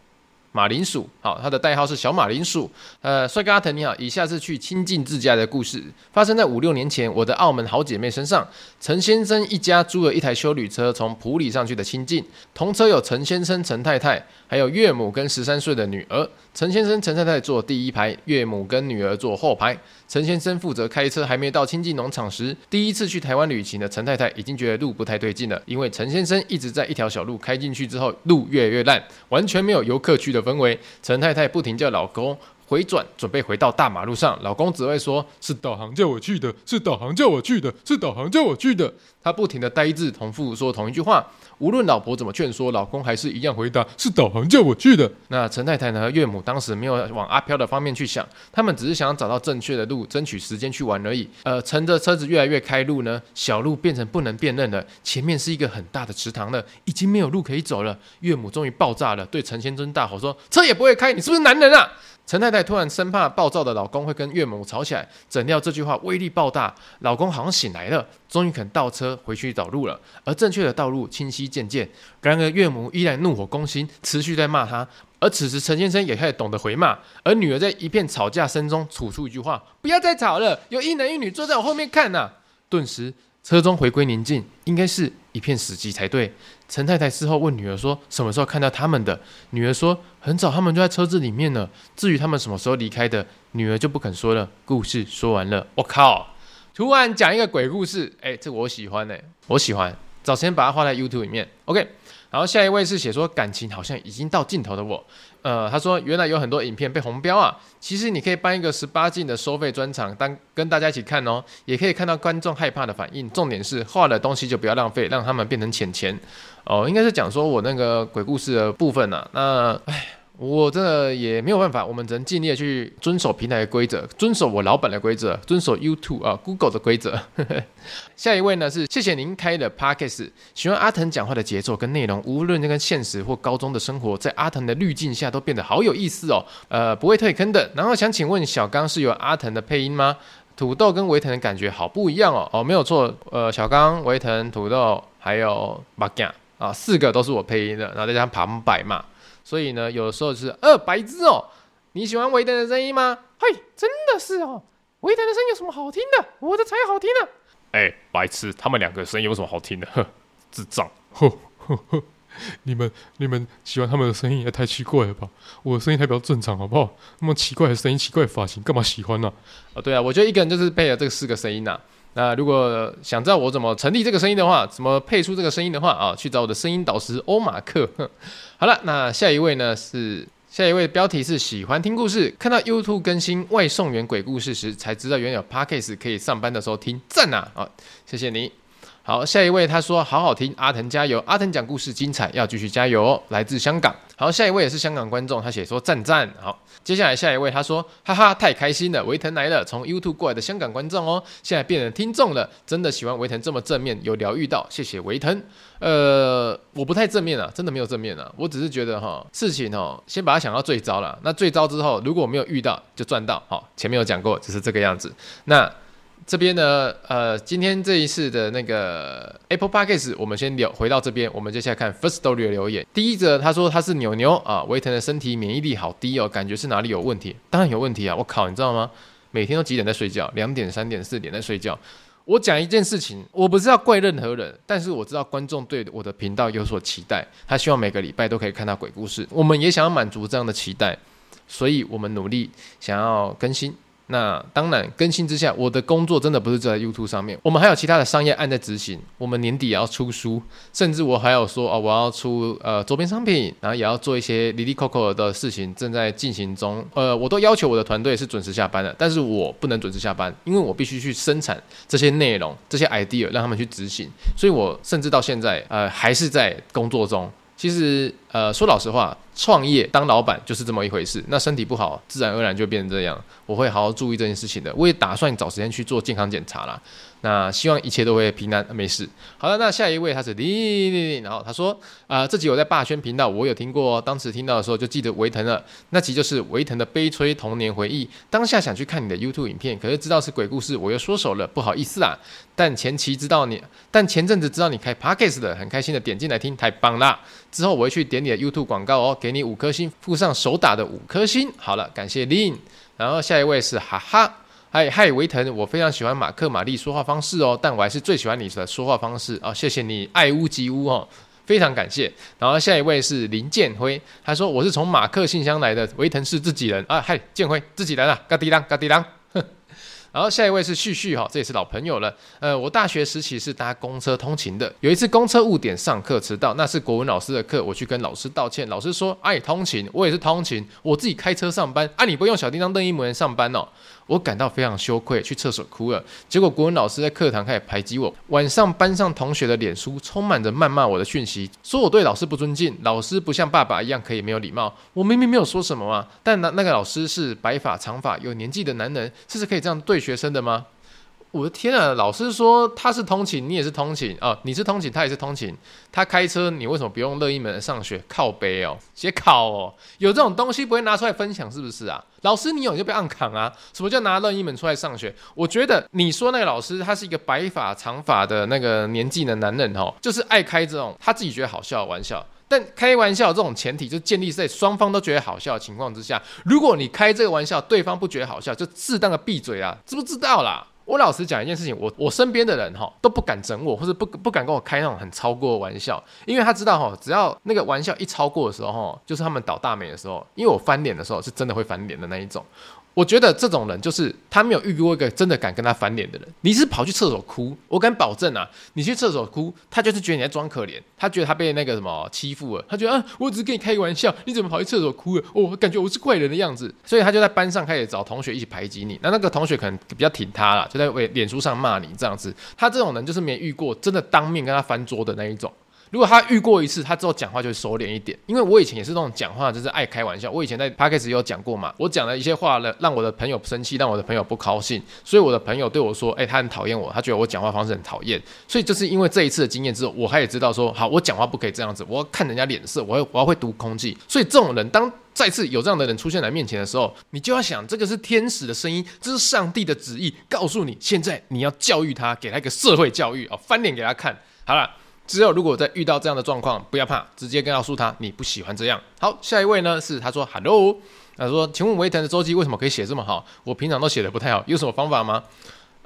马铃薯？好，它的代号是小马铃薯。呃，帅哥阿腾你好，以下是去亲近自家的故事，发生在五六年前，我的澳门好姐妹身上。陈先生一家租了一台修旅车，从埔里上去的清境，同车有陈先生、陈太太，还有岳母跟十三岁的女儿。陈先生、陈太太坐第一排，岳母跟女儿坐后排。陈先生负责开车，还没到清境农场时，第一次去台湾旅行的陈太太已经觉得路不太对劲了，因为陈先生一直在一条小路开进去之后，路越来越烂，完全没有游客区的氛围。陈太太不停叫老公。回转，准备回到大马路上，老公只会说：“是导航叫我去的，是导航叫我去的，是导航叫我去的。”他不停的呆滞重复说同一句话，无论老婆怎么劝说，老公还是一样回答：“是导航叫我去的。”那陈太太呢？岳母当时没有往阿飘的方面去想，他们只是想要找到正确的路，争取时间去玩而已。呃，乘着车子越来越开路呢，小路变成不能辨认了，前面是一个很大的池塘了，已经没有路可以走了。岳母终于爆炸了，对陈先生大吼说：“车也不会开，你是不是男人啊？”陈太太突然生怕暴躁的老公会跟岳母吵起来，怎料这句话威力爆大，老公好像醒来了，终于肯倒车回去找路了。而正确的道路清晰渐渐，然而岳母依然怒火攻心，持续在骂他。而此时陈先生也开始懂得回骂，而女儿在一片吵架声中吐出一句话：“不要再吵了，有一男一女坐在我后面看呐、啊。”顿时。车中回归宁静，应该是一片死寂才对。陈太太事后问女儿说：“什么时候看到他们的？”女儿说：“很早，他们就在车子里面了。”至于他们什么时候离开的，女儿就不肯说了。故事说完了，我靠！突然讲一个鬼故事，哎，这我喜欢哎，我喜欢。早先把它画在 YouTube 里面，OK。然后下一位是写说感情好像已经到尽头的我，呃，他说原来有很多影片被红标啊，其实你可以办一个十八禁的收费专场，当跟大家一起看哦，也可以看到观众害怕的反应。重点是画的东西就不要浪费，让他们变成钱钱。哦，应该是讲说我那个鬼故事的部分呐、啊，那唉。我真的也没有办法，我们只能尽力的去遵守平台的规则，遵守我老板的规则，遵守 YouTube 啊 Google 的规则。下一位呢是谢谢您开的 Podcast，喜欢阿腾讲话的节奏跟内容，无论那个现实或高中的生活，在阿腾的滤镜下都变得好有意思哦。呃，不会退坑的。然后想请问小刚是有阿腾的配音吗？土豆跟维腾的感觉好不一样哦。哦，没有错。呃，小刚、维腾、土豆。还有马甲啊，四个都是我配音的，然后再加上旁白嘛。所以呢，有的时候是呃，白痴哦，你喜欢维腾的声音吗？嘿，真的是哦，维腾的声音有什么好听的？我的才好听呢。哎，白痴，他们两个声音有什么好听的？呵，智障。呵呵呵。你们你们喜欢他们的声音也太奇怪了吧？我的声音还比较正常，好不好？那么奇怪的声音、奇怪的发型，干嘛喜欢呢？啊，对啊，我觉得一个人就是配了这四个声音呐。那如果想知道我怎么成立这个声音的话，怎么配出这个声音的话啊，去找我的声音导师欧马克。好了，那下一位呢是下一位，标题是喜欢听故事，看到 YouTube 更新外送员鬼故事时，才知道原来有 Podcast 可以上班的时候听，赞呐！啊，谢谢你。好，下一位他说好好听，阿腾加油，阿腾讲故事精彩，要继续加油哦。来自香港，好，下一位也是香港观众，他写说赞赞。好，接下来下一位他说哈哈太开心了，维腾来了，从 YouTube 过来的香港观众哦，现在变成听众了，真的喜欢维腾这么正面，有疗愈到，谢谢维腾。呃，我不太正面啊，真的没有正面啊，我只是觉得哈，事情哦，先把它想到最糟了，那最糟之后如果没有遇到就赚到，好，前面有讲过就是这个样子，那。这边呢，呃，今天这一次的那个 Apple Podcast，我们先聊回到这边，我们接下来看 First Story 的留言。第一则，他说他是牛牛啊，维腾的身体免疫力好低哦，感觉是哪里有问题？当然有问题啊！我靠，你知道吗？每天都几点在睡觉？两点、三点、四点在睡觉。我讲一件事情，我不是要怪任何人，但是我知道观众对我的频道有所期待，他希望每个礼拜都可以看到鬼故事，我们也想要满足这样的期待，所以我们努力想要更新。那当然，更新之下，我的工作真的不是在 YouTube 上面，我们还有其他的商业案在执行。我们年底也要出书，甚至我还有说哦，我要出呃周边商品，然后也要做一些哩哩扣扣的事情正在进行中。呃，我都要求我的团队是准时下班的，但是我不能准时下班，因为我必须去生产这些内容、这些 idea，让他们去执行。所以我甚至到现在呃还是在工作中。其实，呃，说老实话，创业当老板就是这么一回事。那身体不好，自然而然就变成这样。我会好好注意这件事情的。我也打算找时间去做健康检查啦。那希望一切都会平安没事。好了，那下一位他是哩哩哩，然后他说啊、呃，这集我在霸轩频道，我有听过，当时听到的时候就记得维腾了。那集就是维腾的悲催童年回忆。当下想去看你的 YouTube 影片，可是知道是鬼故事，我又缩手了，不好意思啊。但前期知道你，但前阵子知道你开 Podcast 的，很开心的点进来听，太棒啦。之后我会去点你的 YouTube 广告哦，给你五颗星，附上手打的五颗星。好了，感谢林。然后下一位是哈哈。嗨嗨，维腾，我非常喜欢马克玛丽说话方式哦，但我还是最喜欢你的说话方式哦，谢谢你，爱屋及乌哦，非常感谢。然后下一位是林建辉，他说我是从马克信箱来的，维腾是自己人啊，嗨，建辉自己人啊，嘎滴当嘎滴当。然后下一位是旭旭哈，这也是老朋友了。呃，我大学时期是搭公车通勤的，有一次公车误点上课迟到，那是国文老师的课，我去跟老师道歉，老师说：“哎，通勤，我也是通勤，我自己开车上班，啊，你不用小叮当邓一模人上班哦。”我感到非常羞愧，去厕所哭了。结果国文老师在课堂开始排挤我。晚上班上同学的脸书充满着谩骂我的讯息，说我对老师不尊敬，老师不像爸爸一样可以没有礼貌。我明明没有说什么啊，但那那个老师是白发长发有年纪的男人，甚至可以这样对学生的吗？我的天啊！老师说他是通勤，你也是通勤哦，你是通勤，他也是通勤。他开车，你为什么不用乐意门上学？靠北哦，写考哦，有这种东西不会拿出来分享是不是啊？老师你有你就被按扛啊？什么叫拿乐意门出来上学？我觉得你说那个老师他是一个白发长发的那个年纪的男人哦，就是爱开这种他自己觉得好笑的玩笑。但开玩笑这种前提就建立在双方都觉得好笑的情况之下。如果你开这个玩笑，对方不觉得好笑，就适当的闭嘴啊，知不知道啦？我老实讲一件事情，我我身边的人哈都不敢整我，或者不不敢跟我开那种很超过的玩笑，因为他知道哈，只要那个玩笑一超过的时候，就是他们倒大霉的时候，因为我翻脸的时候是真的会翻脸的那一种。我觉得这种人就是他没有遇过一个真的敢跟他翻脸的人。你是跑去厕所哭，我敢保证啊，你去厕所哭，他就是觉得你在装可怜，他觉得他被那个什么欺负了，他觉得啊，我只是跟你开个玩笑，你怎么跑去厕所哭了？哦、感觉我是怪人的样子，所以他就在班上开始找同学一起排挤你。那那个同学可能比较挺他啦，就在为脸书上骂你这样子。他这种人就是没遇过真的当面跟他翻桌的那一种。如果他遇过一次，他之后讲话就会收敛一点。因为我以前也是那种讲话就是爱开玩笑。我以前在 Podcast 有讲过嘛，我讲了一些话了，让我的朋友生气，让我的朋友不高兴，所以我的朋友对我说：“哎，他很讨厌我，他觉得我讲话方式很讨厌。”所以就是因为这一次的经验之后，我他也知道说：“好，我讲话不可以这样子，我要看人家脸色，我要我要会读空气。”所以这种人，当再次有这样的人出现在面前的时候，你就要想，这个是天使的声音，这是上帝的旨意，告诉你，现在你要教育他，给他一个社会教育哦，翻脸给他看。好了。只有如果在遇到这样的状况，不要怕，直接跟告诉他你不喜欢这样。好，下一位呢是他说 Hello，他说请问维腾的周记为什么可以写这么好？我平常都写的不太好，有什么方法吗？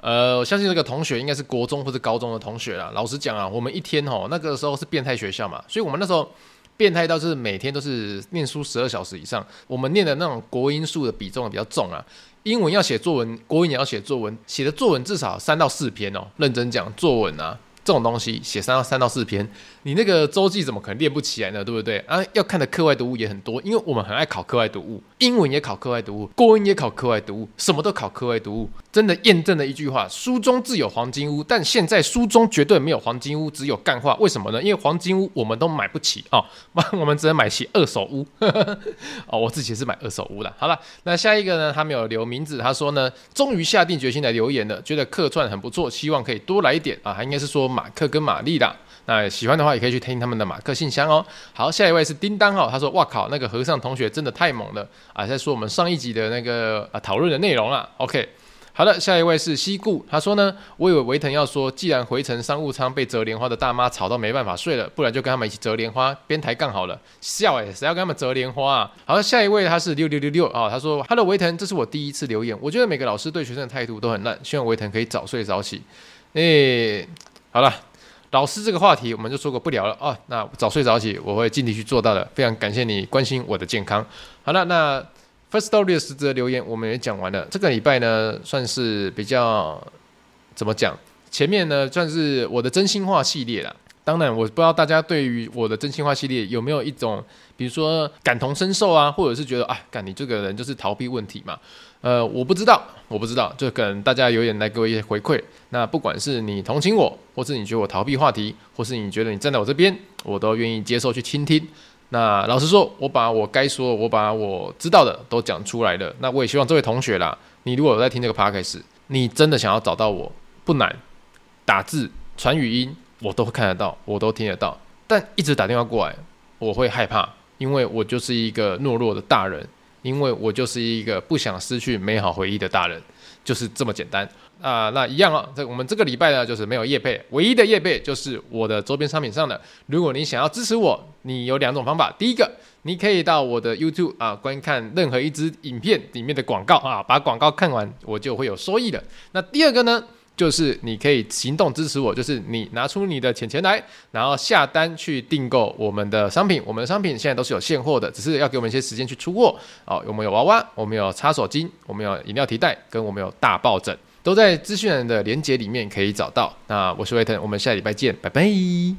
呃，我相信这个同学应该是国中或者高中的同学啦。老实讲啊，我们一天吼那个时候是变态学校嘛，所以我们那时候变态到是每天都是念书十二小时以上。我们念的那种国英数的比重比较重啊，英文要写作文，国文也要写作文，写的作文至少三到四篇哦。认真讲作文啊。这种东西写三到三到四篇，你那个周记怎么可能练不起来呢？对不对啊？要看的课外读物也很多，因为我们很爱考课外读物，英文也考课外读物，国文也考课外读物，什么都考课外读物。真的验证了一句话：书中自有黄金屋。但现在书中绝对没有黄金屋，只有干话。为什么呢？因为黄金屋我们都买不起哦，我们只能买起二手屋。哦，我自己是买二手屋的。好了，那下一个呢？他没有留名字，他说呢，终于下定决心来留言了，觉得客串很不错，希望可以多来一点啊。他应该是说。马克跟玛丽的，那喜欢的话也可以去听他们的马克信箱哦。好，下一位是叮当哦，他说：“哇靠，那个和尚同学真的太猛了啊！”在说我们上一集的那个啊讨论的内容啊。OK，好的，下一位是西固，他说呢，我以为维腾要说，既然回程商务舱被折莲花的大妈吵到没办法睡了，不然就跟他们一起折莲花边抬杠好了。笑诶，谁要跟他们折莲花啊？好，下一位他是六六六六啊，他说：“Hello，维腾，这是我第一次留言，我觉得每个老师对学生的态度都很烂，希望维腾可以早睡早起。”诶。好了，老师这个话题我们就说过不聊了哦。那早睡早起，我会尽力去做到的。非常感谢你关心我的健康。好了，那 First Story 的十则留言我们也讲完了。这个礼拜呢，算是比较怎么讲？前面呢，算是我的真心话系列了。当然，我不知道大家对于我的真心话系列有没有一种，比如说感同身受啊，或者是觉得啊，干你这个人就是逃避问题嘛。呃，我不知道，我不知道，就可能大家有点来给我一些回馈。那不管是你同情我，或是你觉得我逃避话题，或是你觉得你站在我这边，我都愿意接受去倾听。那老实说，我把我该说，我把我知道的都讲出来了。那我也希望这位同学啦，你如果有在听这个 podcast，你真的想要找到我，不难，打字、传语音。我都会看得到，我都听得到，但一直打电话过来，我会害怕，因为我就是一个懦弱的大人，因为我就是一个不想失去美好回忆的大人，就是这么简单啊、那一样啊，这我们这个礼拜呢，就是没有业配，唯一的业配就是我的周边商品上的。如果你想要支持我，你有两种方法，第一个，你可以到我的 YouTube 啊观看任何一支影片里面的广告啊，把广告看完，我就会有收益的。那第二个呢？就是你可以行动支持我，就是你拿出你的钱钱来，然后下单去订购我们的商品。我们的商品现在都是有现货的，只是要给我们一些时间去出货。哦，我们有娃娃，我们有擦手巾，我们有饮料提袋，跟我们有大抱枕，都在资讯栏的链接里面可以找到。那我是威腾，我们下礼拜见，拜拜。